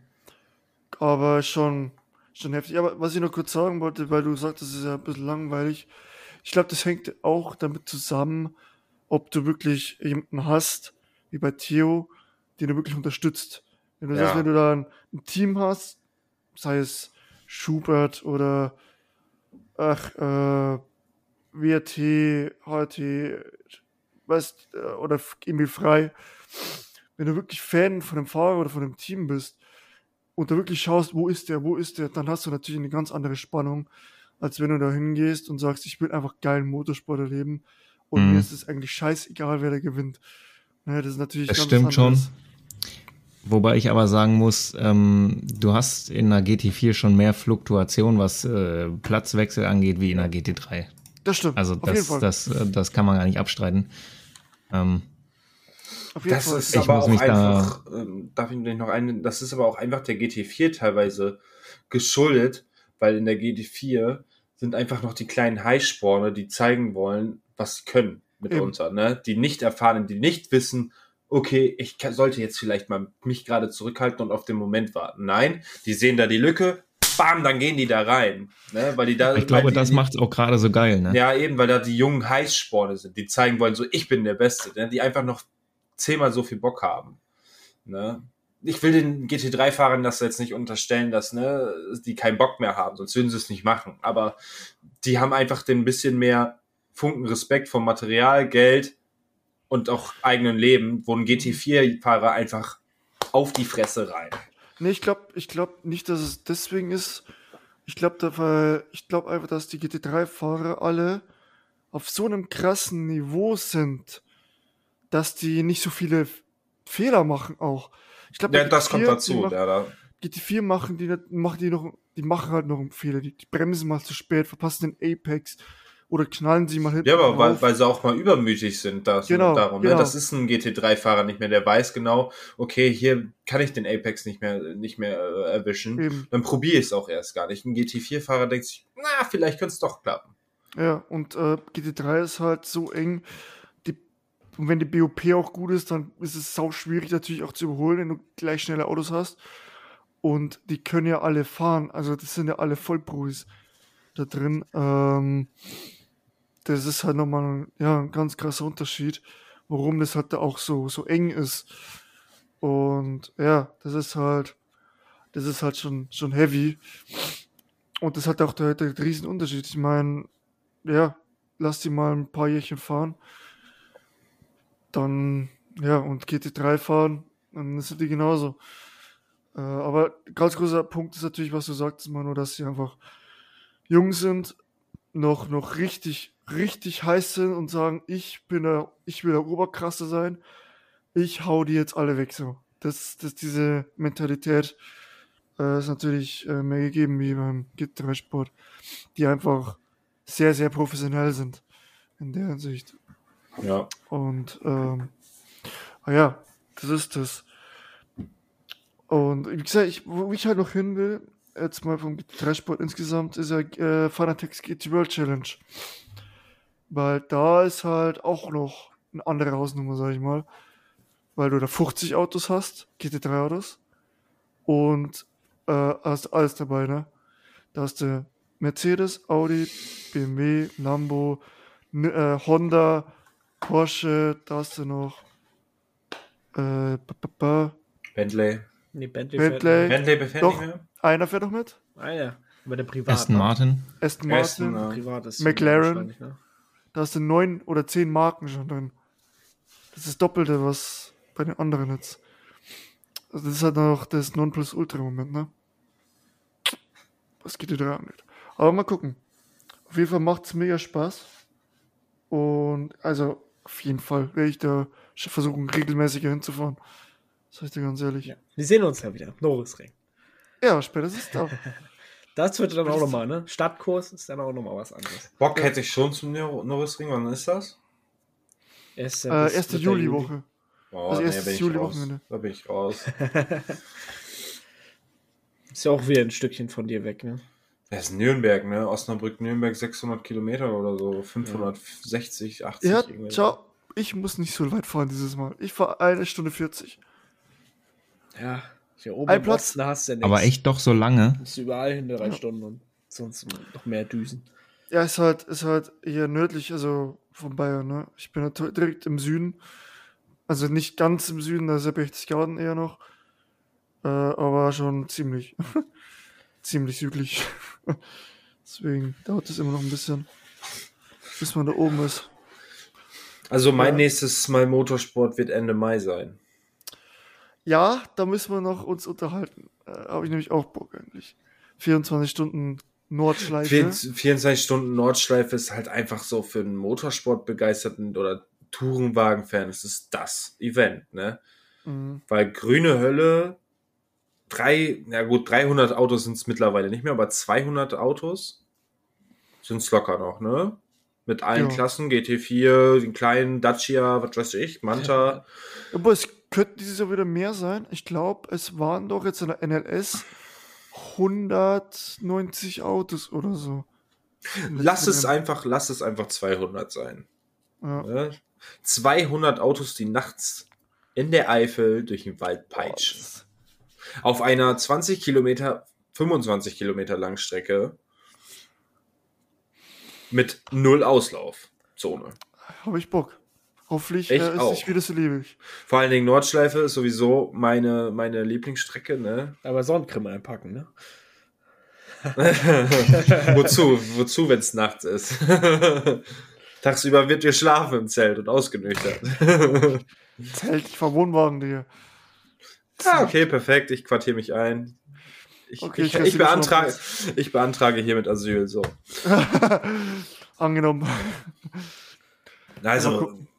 aber schon schon heftig. Aber was ich noch kurz sagen wollte, weil du sagst, das ist ja ein bisschen langweilig. Ich glaube, das hängt auch damit zusammen, ob du wirklich jemanden hast, wie bei Theo, den du wirklich unterstützt. Wenn du ja. sagst, wenn du da ein, ein, Team hast, sei es Schubert oder ach, äh, WRT, HRT, weißt, äh, oder Emil Frei, wenn du wirklich Fan von dem Fahrer oder von dem Team bist, und du wirklich schaust, wo ist der, wo ist der, dann hast du natürlich eine ganz andere Spannung, als wenn du da hingehst und sagst, ich will einfach geilen Motorsport erleben und mhm. mir ist es eigentlich scheißegal, wer da gewinnt. Ja, das ist natürlich das stimmt schon. Wobei ich aber sagen muss, ähm, du hast in der GT4 schon mehr Fluktuation, was äh, Platzwechsel angeht, wie in der GT3. Das stimmt. Also das, das, das, äh, das kann man gar nicht abstreiten. Ähm, das Fall. ist ich aber auch einfach, da ähm, darf ich noch einen, das ist aber auch einfach der GT4 teilweise geschuldet, weil in der GT4 sind einfach noch die kleinen Highsporne, die zeigen wollen, was sie können mitunter, Eben. ne? Die nicht erfahren, die nicht wissen, okay, ich sollte jetzt vielleicht mal mich gerade zurückhalten und auf den Moment warten. Nein, die sehen da die Lücke, bam, dann gehen die da rein. Ne? Weil die da, ich glaube, das macht es auch gerade so geil. Ne? Ja, eben, weil da die jungen Heißsporne sind, die zeigen wollen, so ich bin der Beste, ne? die einfach noch zehnmal so viel Bock haben. Ne? Ich will den GT3-Fahrern das jetzt nicht unterstellen, dass ne, die keinen Bock mehr haben, sonst würden sie es nicht machen. Aber die haben einfach den bisschen mehr Funken Respekt vom Material, Geld und auch eigenen Leben, wo ein GT4-Fahrer einfach auf die Fresse rein. Nee, ich glaube ich glaub nicht, dass es deswegen ist. Ich glaube ich glaub einfach, dass die GT3-Fahrer alle auf so einem krassen Niveau sind, dass die nicht so viele Fehler machen auch. Ich glaube, ja, das kommt dazu. Macht, ja, da. GT4 machen die, machen die noch, die machen halt noch einen Fehler. Die, die bremsen mal zu spät, verpassen den Apex oder knallen sie mal hinten. Ja, aber weil, weil sie auch mal übermütig sind, das genau, darum. Ne? Genau. Ne? Das ist ein GT3-Fahrer nicht mehr, der weiß genau, okay, hier kann ich den Apex nicht mehr, nicht mehr äh, erwischen. Eben. Dann probiere ich es auch erst gar nicht. Ein GT4-Fahrer denkt sich, na, vielleicht könnte es doch klappen. Ja, und äh, GT3 ist halt so eng, und wenn die BOP auch gut ist, dann ist es sau schwierig natürlich auch zu überholen, wenn du gleich schnelle Autos hast. Und die können ja alle fahren. Also das sind ja alle Vollprofis da drin. Ähm, das ist halt nochmal ja, ein ganz krasser Unterschied, warum das halt auch so, so eng ist. Und ja, das ist halt, das ist halt schon, schon heavy. Und das hat auch der, der Riesenunterschied. Ich meine, ja, lass die mal ein paar Jährchen fahren dann, ja, und GT3 fahren, dann ist die genauso. Äh, aber ganz großer Punkt ist natürlich, was du sagst, Manu, dass sie einfach jung sind, noch, noch richtig, richtig heiß sind und sagen, ich bin der, ich will der Oberkrasse sein, ich hau die jetzt alle weg, so. Das, das, diese Mentalität äh, ist natürlich äh, mehr gegeben wie beim GT3-Sport, die einfach sehr, sehr professionell sind in der Hinsicht. Ja. Und ähm, ah ja, das ist das. Und wie gesagt, ich, wo ich halt noch hin will, jetzt mal vom Trashsport insgesamt, ist ja äh, Fanatics GT World Challenge. Weil da ist halt auch noch eine andere Hausnummer, sag ich mal. Weil du da 50 Autos hast, GT3 Autos. Und äh, hast alles dabei, ne? Da hast du Mercedes, Audi, BMW, Lambo, äh, Honda, Porsche, da hast du noch äh, Bentley. Nee, Bentley. Bentley. Bentley befällt Doch. nicht mehr. Einer fährt doch mit. Ah ja, aber der Privat. Aston? Martin. Aston Aston, Martin. ja. Privat ist McLaren. wahrscheinlich, Ne? Da hast du neun oder zehn Marken schon drin. Das ist das Doppelte, was bei den anderen jetzt. Also das ist halt noch das Nonplusultra-Moment, ne? Was geht da angeht. Aber mal gucken. Auf jeden Fall macht es mega Spaß. Und also auf jeden Fall werde ich da schon versuchen, regelmäßiger hinzufahren. Das sag ich dir ganz ehrlich. Ja. Ja, Wir sehen uns ja wieder. Norrisring. spätestens da. Das wird dann auch nochmal, ne? Stadtkurs ist dann auch nochmal was anderes. Bock hätte ich schon zum Nor- Norrisring. Wann ist das? Erst, äh, erste Juli-Woche. Oh, Also nee, erstes bin ich Juli-Wochenende. raus. Da bin ich raus. Ist ja auch wieder ein Stückchen von dir weg, ne? Das ist Nürnberg, ne? Osnabrück, Nürnberg 600 Kilometer oder so. 560, 80. Ja, irgendwie. ciao. Ich muss nicht so weit fahren dieses Mal. Ich fahre eine Stunde 40. Ja, hier oben Ein im Platz. Osten hast du ja nichts. Aber echt doch so lange. Bist du überall hin drei Ja. Stunden und sonst noch mehr Düsen. Ja, ist halt, ist halt eher nördlich, also von Bayern, ne? Ich bin halt direkt im Süden. Also nicht ganz im Süden, da ist ja Berchtesgaden eher noch. Äh, aber schon ziemlich. ziemlich südlich. Deswegen dauert es immer noch ein bisschen, bis man da oben ist. Also mein Ja. nächstes Mal Motorsport wird Ende Mai sein. Ja, da müssen wir noch uns unterhalten. Äh, Habe ich nämlich auch Bock eigentlich. 24 Stunden Nordschleife. 24 24 Stunden Nordschleife ist halt einfach so für einen Motorsport-begeisterten oder Tourenwagen-Fan, es ist das Event, ne? Mhm. Weil grüne Hölle, drei, na gut, 300 Autos sind es mittlerweile nicht mehr, aber 200 Autos sind es locker noch, ne? Mit allen Ja. Klassen, GT4, den kleinen Dacia, was weiß ich, Manta. Aber es könnten dieses Jahr wieder mehr sein. Ich glaube, es waren doch jetzt in der NLS 190 Autos oder so. Lass es einfach, lass es einfach 200 sein. Ja. Ne? 200 Autos, die nachts in der Eifel durch den Wald peitschen. Auf einer 20 Kilometer, 25 Kilometer Langstrecke mit null Auslaufzone. Habe ich Bock. Hoffentlich Ich äh, ist auch. nicht wieder so liebig. Vor allen Dingen Nordschleife ist sowieso meine, meine Lieblingsstrecke, ne? Aber Sonnencreme einpacken, ne? wozu? Wozu, wenn es nachts ist? Tagsüber wird ihr schlafen im Zelt und ausgenüchtert. Zelt, ich fahr Wohnwagen dir. ah, okay, perfekt. Ich quartiere mich ein. Ich, Okay, ich, ich ich, beantrage, ich beantrage hiermit Asyl. So. Angenommen. Also, gucken.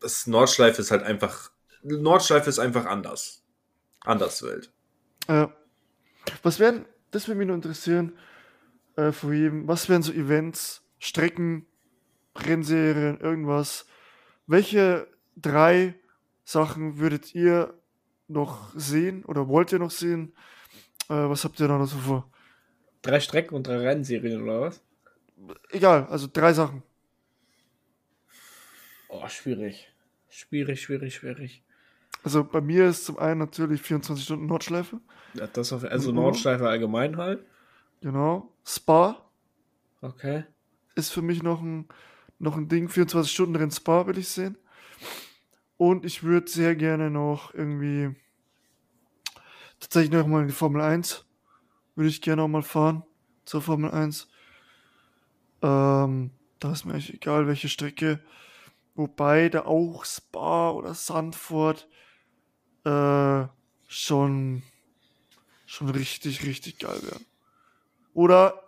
Das Nordschleife ist halt einfach. Nordschleife ist einfach anders. Anderswelt. Äh, was wären, das würde mich nur interessieren, äh, von jedem, was wären so Events, Strecken, Rennserien, irgendwas? Welche drei Sachen würdet ihr noch sehen oder wollt ihr noch sehen? Äh, was habt ihr da noch so vor? Drei Strecken und drei Rennserien oder was? Egal, also drei Sachen. Oh, schwierig. Schwierig, schwierig, schwierig. Also bei mir ist zum einen natürlich 24 Stunden Nordschleife. Ja, Das auf, also Mhm. Nordschleife allgemein halt. Genau. Spa Okay. ist für mich noch ein, noch ein Ding. 24 Stunden Rennen Spa will ich sehen. Und ich würde sehr gerne noch irgendwie tatsächlich noch mal in die Formel 1. Würde ich gerne auch mal fahren zur Formel 1. Ähm, da ist mir eigentlich egal, welche Strecke. Wobei da auch Spa oder Sandford äh, schon, schon richtig, richtig geil wären. Oder,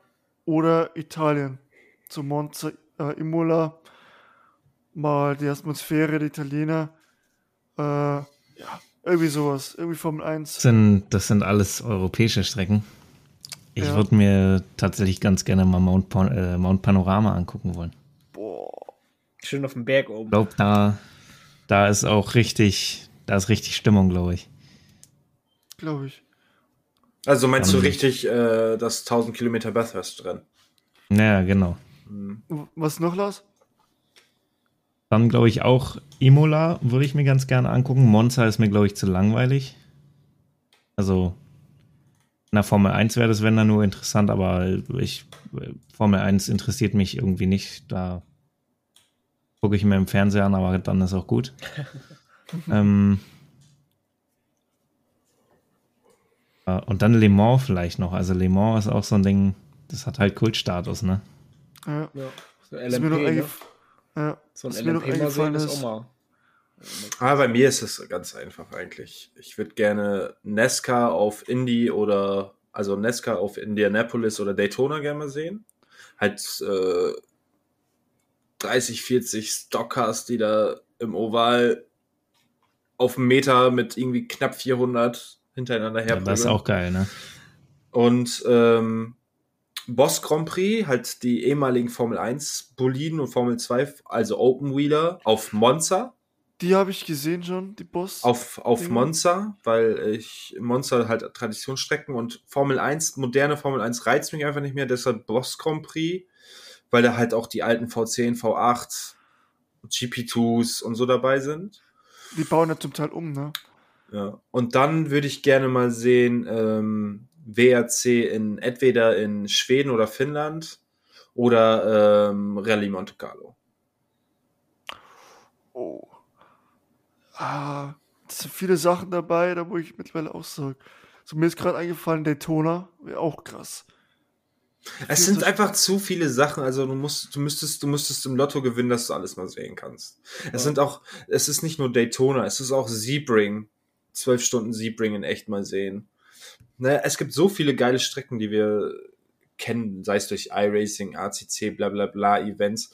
oder Italien. Zu Monza, äh, Imola. Mal die Atmosphäre der Italiener. Äh, ja, irgendwie sowas. Irgendwie Formel 1. Das sind, das sind alles europäische Strecken. Ich Ja. würde mir tatsächlich ganz gerne mal Mount, Pan äh, Mount Panorama angucken wollen. Schön auf dem Berg oben. Ich glaube, da, da ist auch richtig, da ist richtig Stimmung, glaube ich. Glaube ich. Also meinst du Ähm. richtig äh, das 1000 Kilometer Bathurst-Rennen? Naja, genau. Hm. Was noch, Lars? Dann glaube ich auch Imola würde ich mir ganz gerne angucken. Monza ist mir, glaube ich, zu langweilig. Also in der Formel 1 wäre das, wenn dann nur interessant, aber ich, Formel 1 interessiert mich irgendwie nicht. Da gucke ich mir im Fernseher an, aber dann ist auch gut. ähm, äh, und dann Le Mans vielleicht noch. Also Le Mans ist auch so ein Ding, das hat halt Kultstatus, ne? Ja. ja. So LMP, ne? ja. So ein LMP mal sehen ist auch mal. Ah, bei mir ist es ganz einfach eigentlich. Ich würde gerne Nesca auf Indy oder also Nesca auf Indianapolis oder Daytona gerne mal sehen. Halt äh, 30, 40 Stockcars, die da im Oval auf dem Meter mit irgendwie knapp 400 hintereinander her. Ja, das ist auch geil, ne? Und ähm, Boss Grand Prix, halt die ehemaligen Formel 1 Boliden und Formel 2, also Open Wheeler auf Monza. Die habe ich gesehen schon, die Boss. Auf, auf Monza, weil ich Monza halt Traditionsstrecken und Formel 1, moderne Formel 1 reizt mich einfach nicht mehr, deshalb Boss Grand Prix, weil da halt auch die alten V10, V8, GP2s und so dabei sind. Die bauen ja zum Teil um, ne? Ja. Und dann würde ich gerne mal sehen, ähm, WRC in entweder in Schweden oder Finnland oder ähm, Rallye Monte Carlo. Oh. Ah, es sind viele Sachen dabei, da wo ich mittlerweile auch sage. So, mir ist gerade eingefallen, Daytona wäre auch krass. Es sind einfach zu viele Sachen. Also du musst, du müsstest, du müsstest im Lotto gewinnen, dass du alles mal sehen kannst. Ja. Es sind auch, es ist nicht nur Daytona, es ist auch Sebring. Zwölf Stunden Sebring in echt mal sehen. Ne, es gibt so viele geile Strecken, die wir kennen, sei es durch iRacing, ACC, bla bla bla, Events.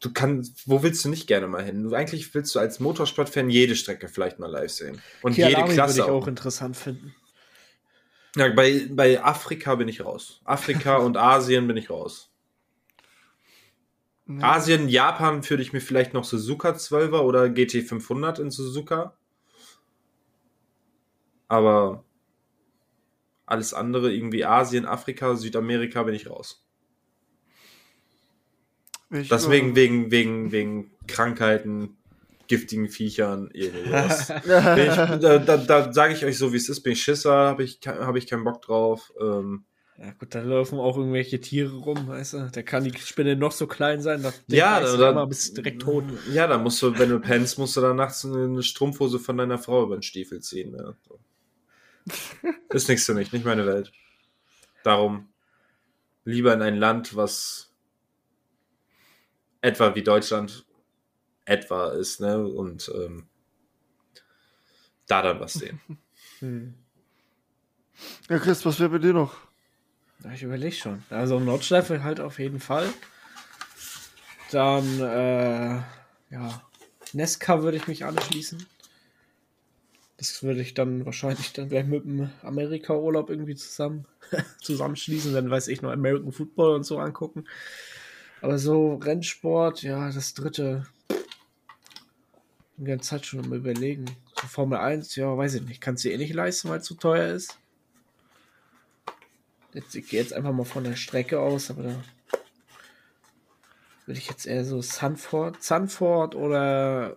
Du kannst, wo willst du nicht gerne mal hin? Du, eigentlich willst du als Motorsportfan jede Strecke vielleicht mal live sehen. Und Kia jede Klasse. würde ich auch interessant finden. Ja, bei, bei Afrika bin ich raus. Afrika und Asien bin ich raus. Ja. Asien, Japan würde ich mir vielleicht noch Suzuka 12er oder GT500 in Suzuka. Aber alles andere, irgendwie Asien, Afrika, Südamerika, bin ich raus. Ich Deswegen wegen, wegen, wegen Krankheiten, giftigen Viechern, irgendwas. ich, da da, da sage ich euch so, wie es ist, bin ich Schisser, habe ich, hab ich keinen Bock drauf. Ähm, ja gut, da laufen auch irgendwelche Tiere rum, weißt du? Da kann die Spinne noch so klein sein, dass ja, da, da bist direkt tot. Ja, da musst du, wenn du pennst, musst du dann nachts eine Strumpfhose von deiner Frau über den Stiefel ziehen. Ja. Ist nichts für mich, nicht meine Welt. Darum lieber in ein Land, was etwa wie Deutschland etwa ist, ne? Und ähm, da dann was sehen. Hm. Ja, Chris, was wäre bei dir noch? Ich überlege schon. Also Nordschleife halt auf jeden Fall. Dann, äh, ja, Nesca würde ich mich anschließen. Das würde ich dann wahrscheinlich dann gleich mit dem Amerika-Urlaub irgendwie zusammen zusammenschließen. Dann weiß ich noch American Football und so angucken. Aber so Rennsport, ja, das dritte. Die ganze Zeit schon am überlegen. So Formel 1, ja, weiß ich nicht. Kannst du eh nicht leisten, weil es zu teuer ist. Jetzt, ich gehe jetzt einfach mal von der Strecke aus, aber da würde ich jetzt eher so Sanford, Sanford oder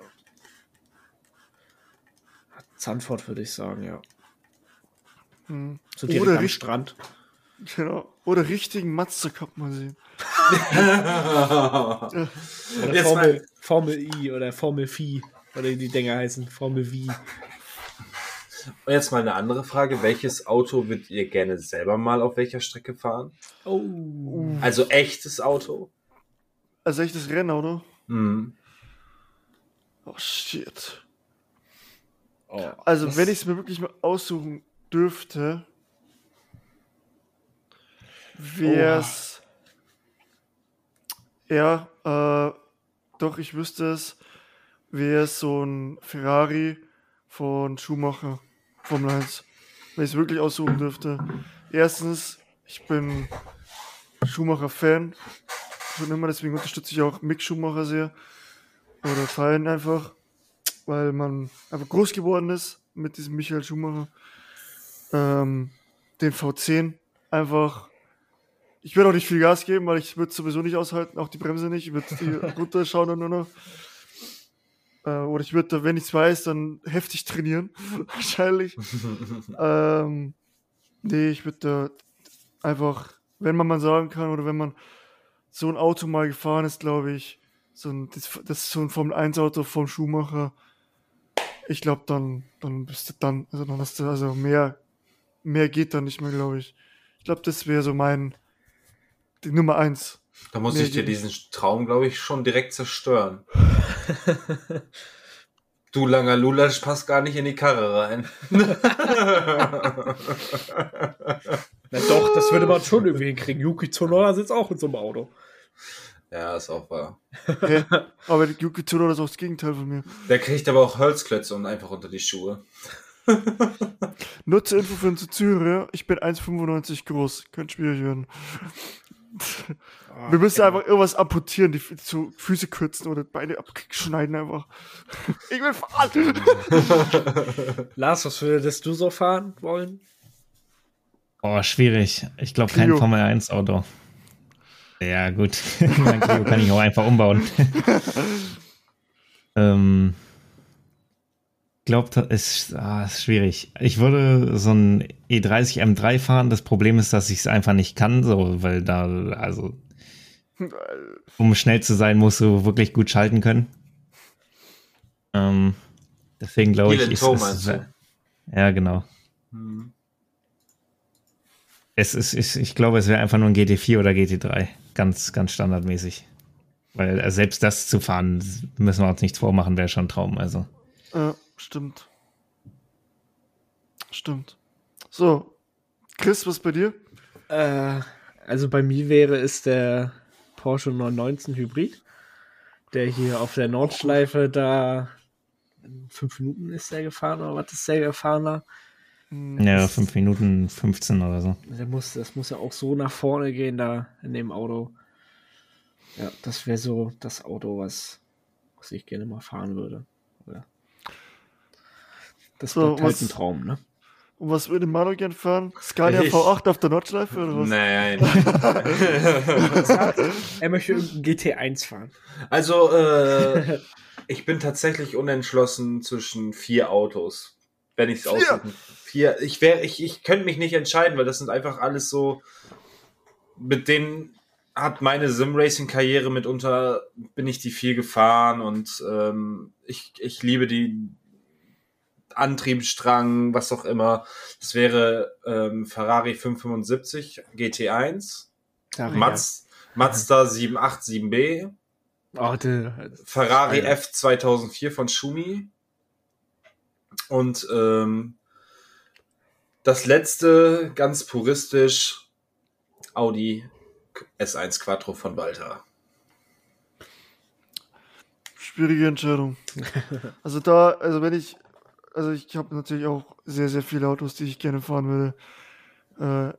Sanford würde ich sagen, ja. Hm. So Oder am Strand. Genau. Oder richtigen Mazda Cup mal sehen. oder Formel, Formel I oder Formel Phi. Oder die Dinger heißen Formel V. Und jetzt mal eine andere Frage. Welches Auto würdet ihr gerne selber mal auf welcher Strecke fahren? Oh. Also echtes Auto? Also echtes Rennauto? Mhm. Oh shit. Oh, also, wenn ich es mir wirklich mal aussuchen dürfte, wäre es. Ja, äh, doch, ich wüsste es, wäre so ein Ferrari von Schumacher, Formel 1. Wenn ich es wirklich aussuchen dürfte. Erstens, ich bin Schumacher-Fan. Schon immer, deswegen unterstütze ich auch Mick Schumacher sehr. Oder feiern einfach weil man einfach groß geworden ist mit diesem Michael Schumacher. Ähm, den V10 einfach ich würde auch nicht viel Gas geben, weil ich würde sowieso nicht aushalten, auch die Bremse nicht. Ich würde die runterschauen dann nur noch. Äh, oder ich würde, wenn ich es weiß, dann heftig trainieren. Wahrscheinlich. ähm, nee, ich würde einfach, wenn man mal sagen kann, oder wenn man so ein Auto mal gefahren ist, glaube ich, so ein, das, das ist so ein Formel 1 Auto vom Schuhmacher. Ich glaube, dann, dann bist du dann, also dann hast du, also mehr, mehr geht dann nicht mehr, glaube ich. Ich glaube, das wäre so mein, die Nummer eins. Da muss ich dir diesen Traum, glaube ich, schon direkt zerstören. du langer Lulasch passt gar nicht in die Karre rein. Na doch, das würde man schon irgendwie hinkriegen. Yuki Tsunoda sitzt auch in so einem Auto. Ja, ist auch wahr. Okay. Aber Yuki Tsunoda ist auch das Gegenteil von mir. Der kriegt aber auch Holzklötze und einfach unter die Schuhe. Nur zur Info für unsere Zuhörer, ich bin 1,95 groß. Könnte schwierig werden. Oh, Wir müssen einfach irgendwas amputieren, die so Füße kürzen oder Beine abschneiden einfach. Ich will fahren. Lars, was würdest du so fahren wollen? Oh, schwierig. Ich glaube kein Formel 1 Auto. Ja, gut. mein Clio kann ich auch einfach umbauen. ähm, glaube, es ah, ist schwierig. Ich würde so ein E30 M3 fahren. Das Problem ist, dass ich es einfach nicht kann, so, weil da, also, um schnell zu sein, musst du wirklich gut schalten können. Ähm, deswegen glaube ich, ist es, ja, genau. Hm. Es ist, ist, ich glaube, es wäre einfach nur ein GT4 oder GT3. Ganz, ganz standardmäßig. Weil äh, selbst das zu fahren, müssen wir uns nichts vormachen, wäre schon ein Traum. Also. Ja, stimmt. Stimmt. So, Chris, was bei dir? Äh, also bei mir wäre es der Porsche 919 Hybrid, der hier auf der Nordschleife da in fünf Minuten ist der gefahren oder was ist der gefahren? Hm, ja, 5 Minuten 15 oder so. Der muss, das muss ja auch so nach vorne gehen da in dem Auto. Ja, das wäre so das Auto, was, was ich gerne mal fahren würde. Das so, halt ein Traum, ne? Und was würde Manu gern fahren? Scania ich... V8 auf der Nordschleife oder was? Nein. er möchte irgendein GT1 fahren. Also, äh, ich bin tatsächlich unentschlossen zwischen vier Autos wenn ich es aussuchen. Vier. Ich wäre, ich, ich könnte mich nicht entscheiden, weil das sind einfach alles so, mit denen hat meine Sim-Racing-Karriere mitunter, bin ich die viel gefahren und ähm, ich, ich liebe die Antriebsstrang, was auch immer. Das wäre ähm, Ferrari 575 GT1, Ach, Maz, ja. Mazda 787B, oh, Ferrari F 2004 von Schumi, und ähm, das letzte, ganz puristisch, Audi S1 Quattro von Walter. Schwierige Entscheidung. Also da, also wenn ich, also ich habe natürlich auch sehr, sehr viele Autos, die ich gerne fahren würde. Äh,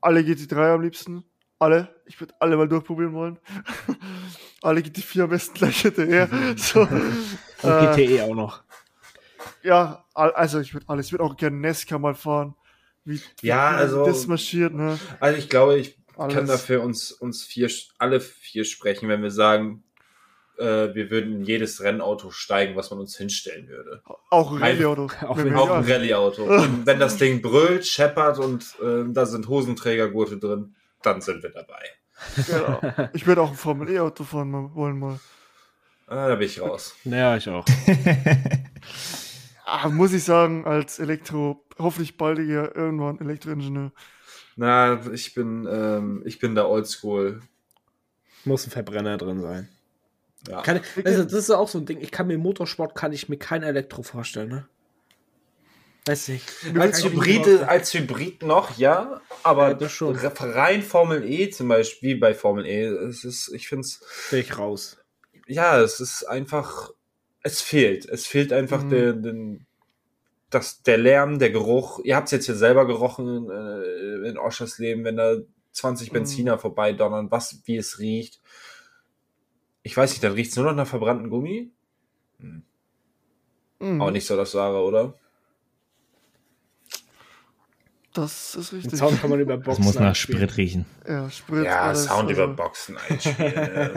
alle GT3 am liebsten. Alle. Ich würde alle mal durchprobieren wollen. alle GT4 am besten gleich hinterher. so. Und GTE auch noch ja, also ich würde alles, ich würde auch gerne Nesca mal fahren. Wie, ja, also das marschiert, ne? Also ich glaube, ich alles. kann dafür uns uns vier alle vier sprechen, wenn wir sagen, äh, wir würden in jedes Rennauto steigen, was man uns hinstellen würde. Auch ein Rallye-Auto. Auch, auch ein Rallye-Auto. wenn das Ding brüllt, scheppert und äh, da sind Hosenträgergurte drin, dann sind wir dabei. Genau. Ich würde auch ein Formel E-Auto fahren wollen mal. Ah, da bin ich raus. Ja, ich auch. ah, muss ich sagen, als Elektro, hoffentlich baldiger irgendwann Elektroingenieur. Na, ich bin, ähm, ich bin da oldschool. Muss ein Verbrenner drin sein. Ja. Kann, also das ist auch so ein Ding. Ich kann mir Motorsport kann ich mir kein Elektro vorstellen, ne? Weiß nicht. Als Hybrid, als Hybrid noch, ja, aber ja, rein Formel E zum Beispiel, wie bei Formel E, es ist, ich finde es. Ich raus. Ja, es ist einfach, es fehlt. Es fehlt einfach mhm. der, der, das, der Lärm, der Geruch. Ihr habt es jetzt hier selber gerochen äh, in Oschers Leben, wenn da 20 mhm. Benziner mhm. vorbeidonnern, was, wie es riecht. Ich weiß nicht, dann riecht es nur noch nach verbrannten Gummi. Hm. Mhm. Auch nicht so das Wahre, oder? Das ist richtig. Den Sound kann man über Boxen Das muss nach einspielen. Sprit riechen. Ja, Sprit. Ja, alles, Sound also. über Boxen einspielen.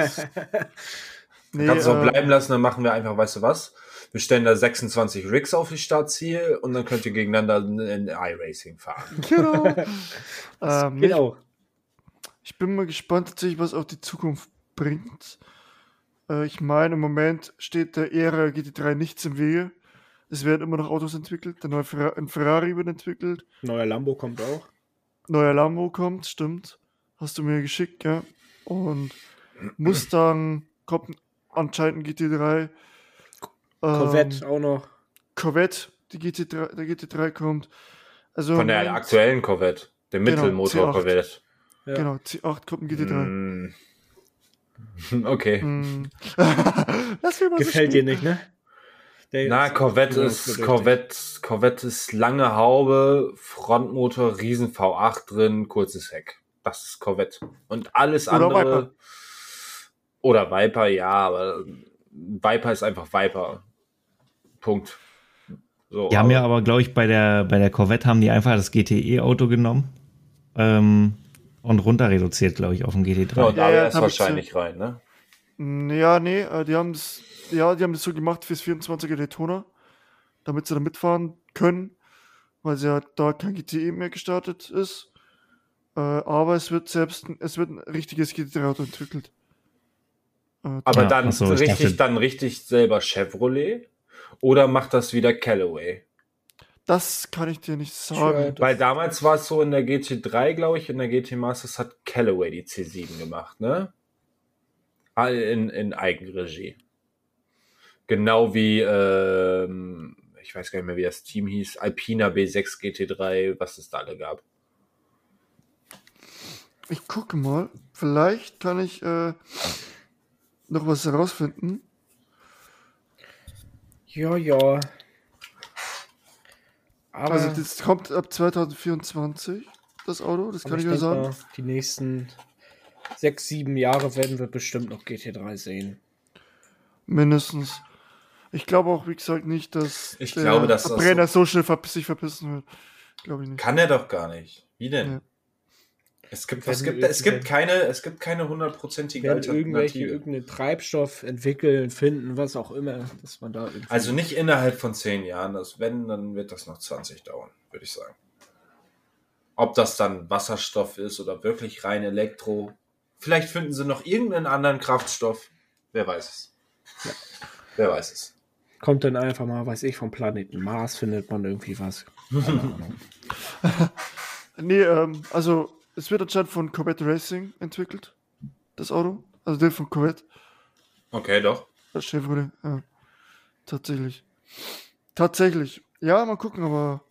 nee, kannst du äh, auch bleiben lassen, dann machen wir einfach, weißt du was? Wir stellen da 26 Rigs auf die Startziel und dann könnt ihr gegeneinander in iRacing fahren. Genau. ähm, geht auch. Ich bin mal gespannt tatsächlich, was auch die Zukunft bringt. Äh, ich meine, im Moment steht der Ära GT3 nichts im Wege. Es werden immer noch Autos entwickelt. Der neue Ferrari, ein Ferrari wird entwickelt. Neuer Lambo kommt auch. Neuer Lambo kommt, stimmt. Hast du mir geschickt, ja. Und Mustang kommt anscheinend ein GT3. Corvette ähm, auch noch. Corvette, die GT3, der GT3 kommt. Also Von der aktuellen Corvette, der genau, Mittelmotor-Corvette. Ja. Genau, C8 kommt ein GT3. Mm. Okay. Mm. Gefällt so dir nicht, ne? Der Na, Corvette ist, Corvette, Corvette ist lange Haube, Frontmotor, riesen V8 drin, kurzes Heck. Das ist Corvette. Und alles oder andere. Viper. Oder Viper, ja, aber Viper ist einfach Viper. Punkt. So, die haben ja aber, glaube ich, bei der, bei der Corvette haben die einfach das GTE-Auto genommen ähm, und runter reduziert, glaube ich, auf den GT3. Ja, und da ja, ist wahrscheinlich rein, ne? Ja, nee, äh, die haben das, ja, die haben das so gemacht fürs 24er Daytona, damit sie da mitfahren können, weil sie ja da kein GTE mehr gestartet ist. Äh, aber es wird selbst, es wird ein richtiges GT3-Auto entwickelt. Äh, aber ja, dann so, richtig, dachte, dann richtig selber Chevrolet? Oder macht das wieder Callaway? Das kann ich dir nicht sagen. Weil damals war es so in der GT3, glaube ich, in der GT Masters hat Callaway die C7 gemacht, ne? Ah, in, in Eigenregie. Genau wie, ähm, ich weiß gar nicht mehr, wie das Team hieß, Alpina B6 GT3, was es da alle gab. Ich gucke mal, vielleicht kann ich äh, noch was herausfinden. Ja, ja. Aber also das kommt ab 2024, das Auto, das kann ich, ja sagen. Mal, die nächsten sechs, sieben Jahre werden wir bestimmt noch GT3 sehen. Mindestens. Ich glaube auch, wie gesagt, nicht, dass ich der glaube, dass Brenner so, so schnell sich verpissen wird. Glaube ich nicht. Kann er doch gar nicht. Wie denn? Ja. Es gibt, es gibt, es gibt keine, es gibt keine hundertprozentige Alternative. irgendwelche irgendeinen Treibstoff entwickeln, finden, was auch immer, dass man da Also nicht innerhalb von zehn Jahren. Das, wenn, dann wird das noch 20 dauern, würde ich sagen. Ob das dann Wasserstoff ist oder wirklich rein Elektro. Vielleicht finden sie noch irgendeinen anderen Kraftstoff. Wer weiß es. Ja. Wer weiß es. Kommt dann einfach mal, weiß ich, vom Planeten Mars findet man irgendwie was. nee, ähm, also es wird anscheinend von Corvette Racing entwickelt, das Auto. Also der von Corvette. Okay, doch. Das Chevrolet, ja. Tatsächlich. Tatsächlich. Ja, mal gucken, aber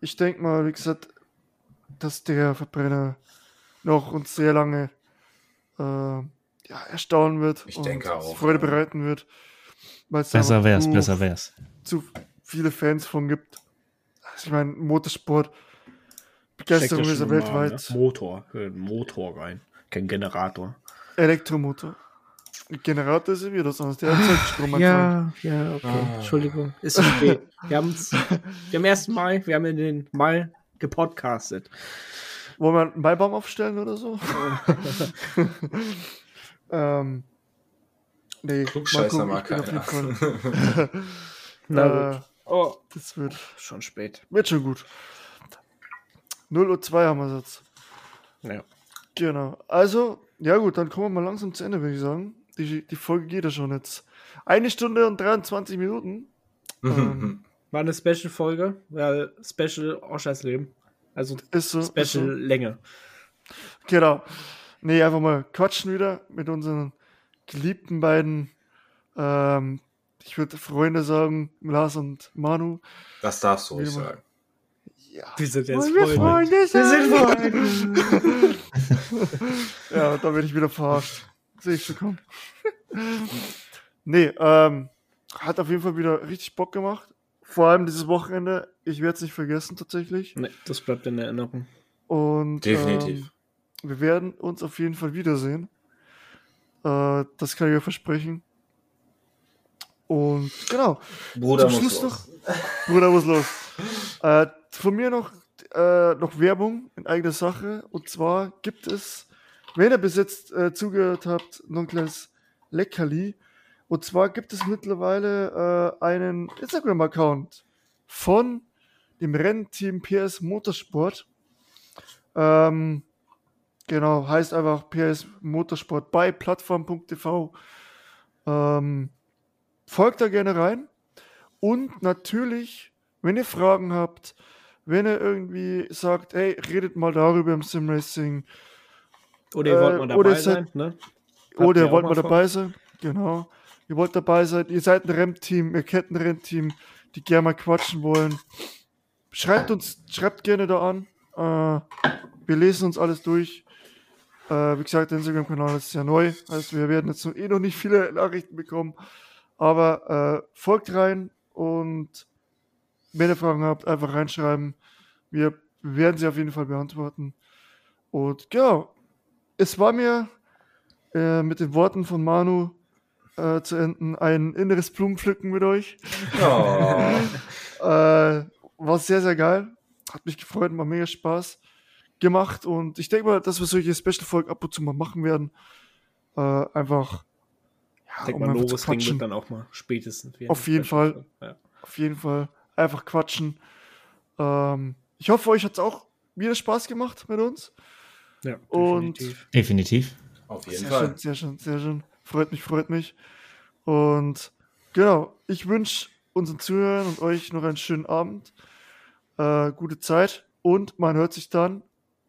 ich denke mal, wie gesagt, dass der Verbrenner noch uns sehr lange äh, ja, erstaunen wird. Ich denke auch. Freude bereiten wird. Besser wär's, besser wär's. Zu viele Fans von gibt. Also ich meine, Motorsport Begeisterung ist er weltweit. Ne? Motor, Motor rein, kein Generator. Elektromotor. Generator ist wieder sonst, der erzeugt Strom. Ja, ja, okay. Ah. Entschuldigung. Ist okay. wir, haben's, wir haben erst Mai, wir haben in den Mai gepodcastet. Wollen wir einen Maibaum aufstellen oder so? ähm, nee, Klugscheißer mag keiner. Na gut. Äh, oh, das wird schon spät. Wird schon gut. 0 Uhr 2 haben wir jetzt. Ja. Genau. Also, ja gut, dann kommen wir mal langsam zu Ende, würde ich sagen. Die, die Folge geht ja schon jetzt. Eine Stunde und 23 Minuten. ähm, War eine Special-Folge, weil Special Oschers Leben. Also ist so, Special ist so. Länge. Genau. Nee, einfach mal quatschen wieder mit unseren geliebten beiden, ähm, ich würde Freunde sagen, Lars und Manu. Das darfst du ruhig sagen. Ja. Wir sind jetzt wir Freunde. Wir sind Freunde. ja, da bin ich wieder verarscht. Sehe ich schon kommen. nee, ähm, hat auf jeden Fall wieder richtig Bock gemacht. Vor allem dieses Wochenende. Ich werde es nicht vergessen, tatsächlich. Nee, das bleibt in Erinnerung. Und definitiv. Ähm, wir werden uns auf jeden Fall wiedersehen. Äh, das kann ich euch versprechen. Und genau. Bruder Zum muss Schluss los. noch. Bruder muss los. Äh, von mir noch äh, noch Werbung in eigener Sache. Und zwar gibt es, wenn ihr bis jetzt äh, zugehört habt, noch ein kleines Leckerli. Und zwar gibt es mittlerweile äh, einen Instagram-Account von dem Rennteam PS Motorsport. Ähm, genau, heißt einfach PS Motorsport bei plattform.tv. Ähm, folgt da gerne rein. Und natürlich, wenn ihr Fragen habt, wenn ihr irgendwie sagt, hey, redet mal darüber im Simracing. Oder ihr wollt Äh, mal dabei seid- sein, ne? Oder ihr wollt mal vor? dabei sein. Genau. Ihr wollt dabei sein. Ihr seid ein Rennteam, ihr kennt ein Rennteam, die gerne mal quatschen wollen. Schreibt uns, schreibt gerne da an. Äh, wir lesen uns alles durch. Äh, wie gesagt, der Instagram-Kanal ist ja neu. Heißt, wir werden jetzt noch, eh noch nicht viele Nachrichten bekommen. Aber äh, folgt rein und wenn ihr Fragen habt, einfach reinschreiben. Wir werden sie auf jeden Fall beantworten. Und genau, es war mir äh, mit den Worten von Manu äh, zu enden ein inneres Blumenpflücken mit euch. Oh. Äh, war sehr, sehr geil. Hat mich gefreut, war mega Spaß gemacht. Und ich denke mal, dass wir solche Special-Folgen ab und zu mal machen werden. Äh, einfach. Ja, denke um mal, Novus quatschen. wird dann auch mal spätestens. Auf jeden Fall. Ja. Auf jeden Fall. Einfach quatschen. Ähm, ich hoffe, euch hat es auch wieder Spaß gemacht mit uns. ja Und- definitiv. Definitiv. Auf jeden Sehr Fall. schön, sehr schön, sehr schön. Freut mich, freut mich. Und genau, ich wünsche unseren Zuhörern und euch noch einen schönen Abend, äh, gute Zeit und man hört sich dann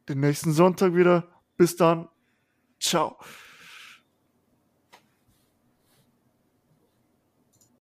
den nächsten Sonntag wieder. Bis dann. Ciao.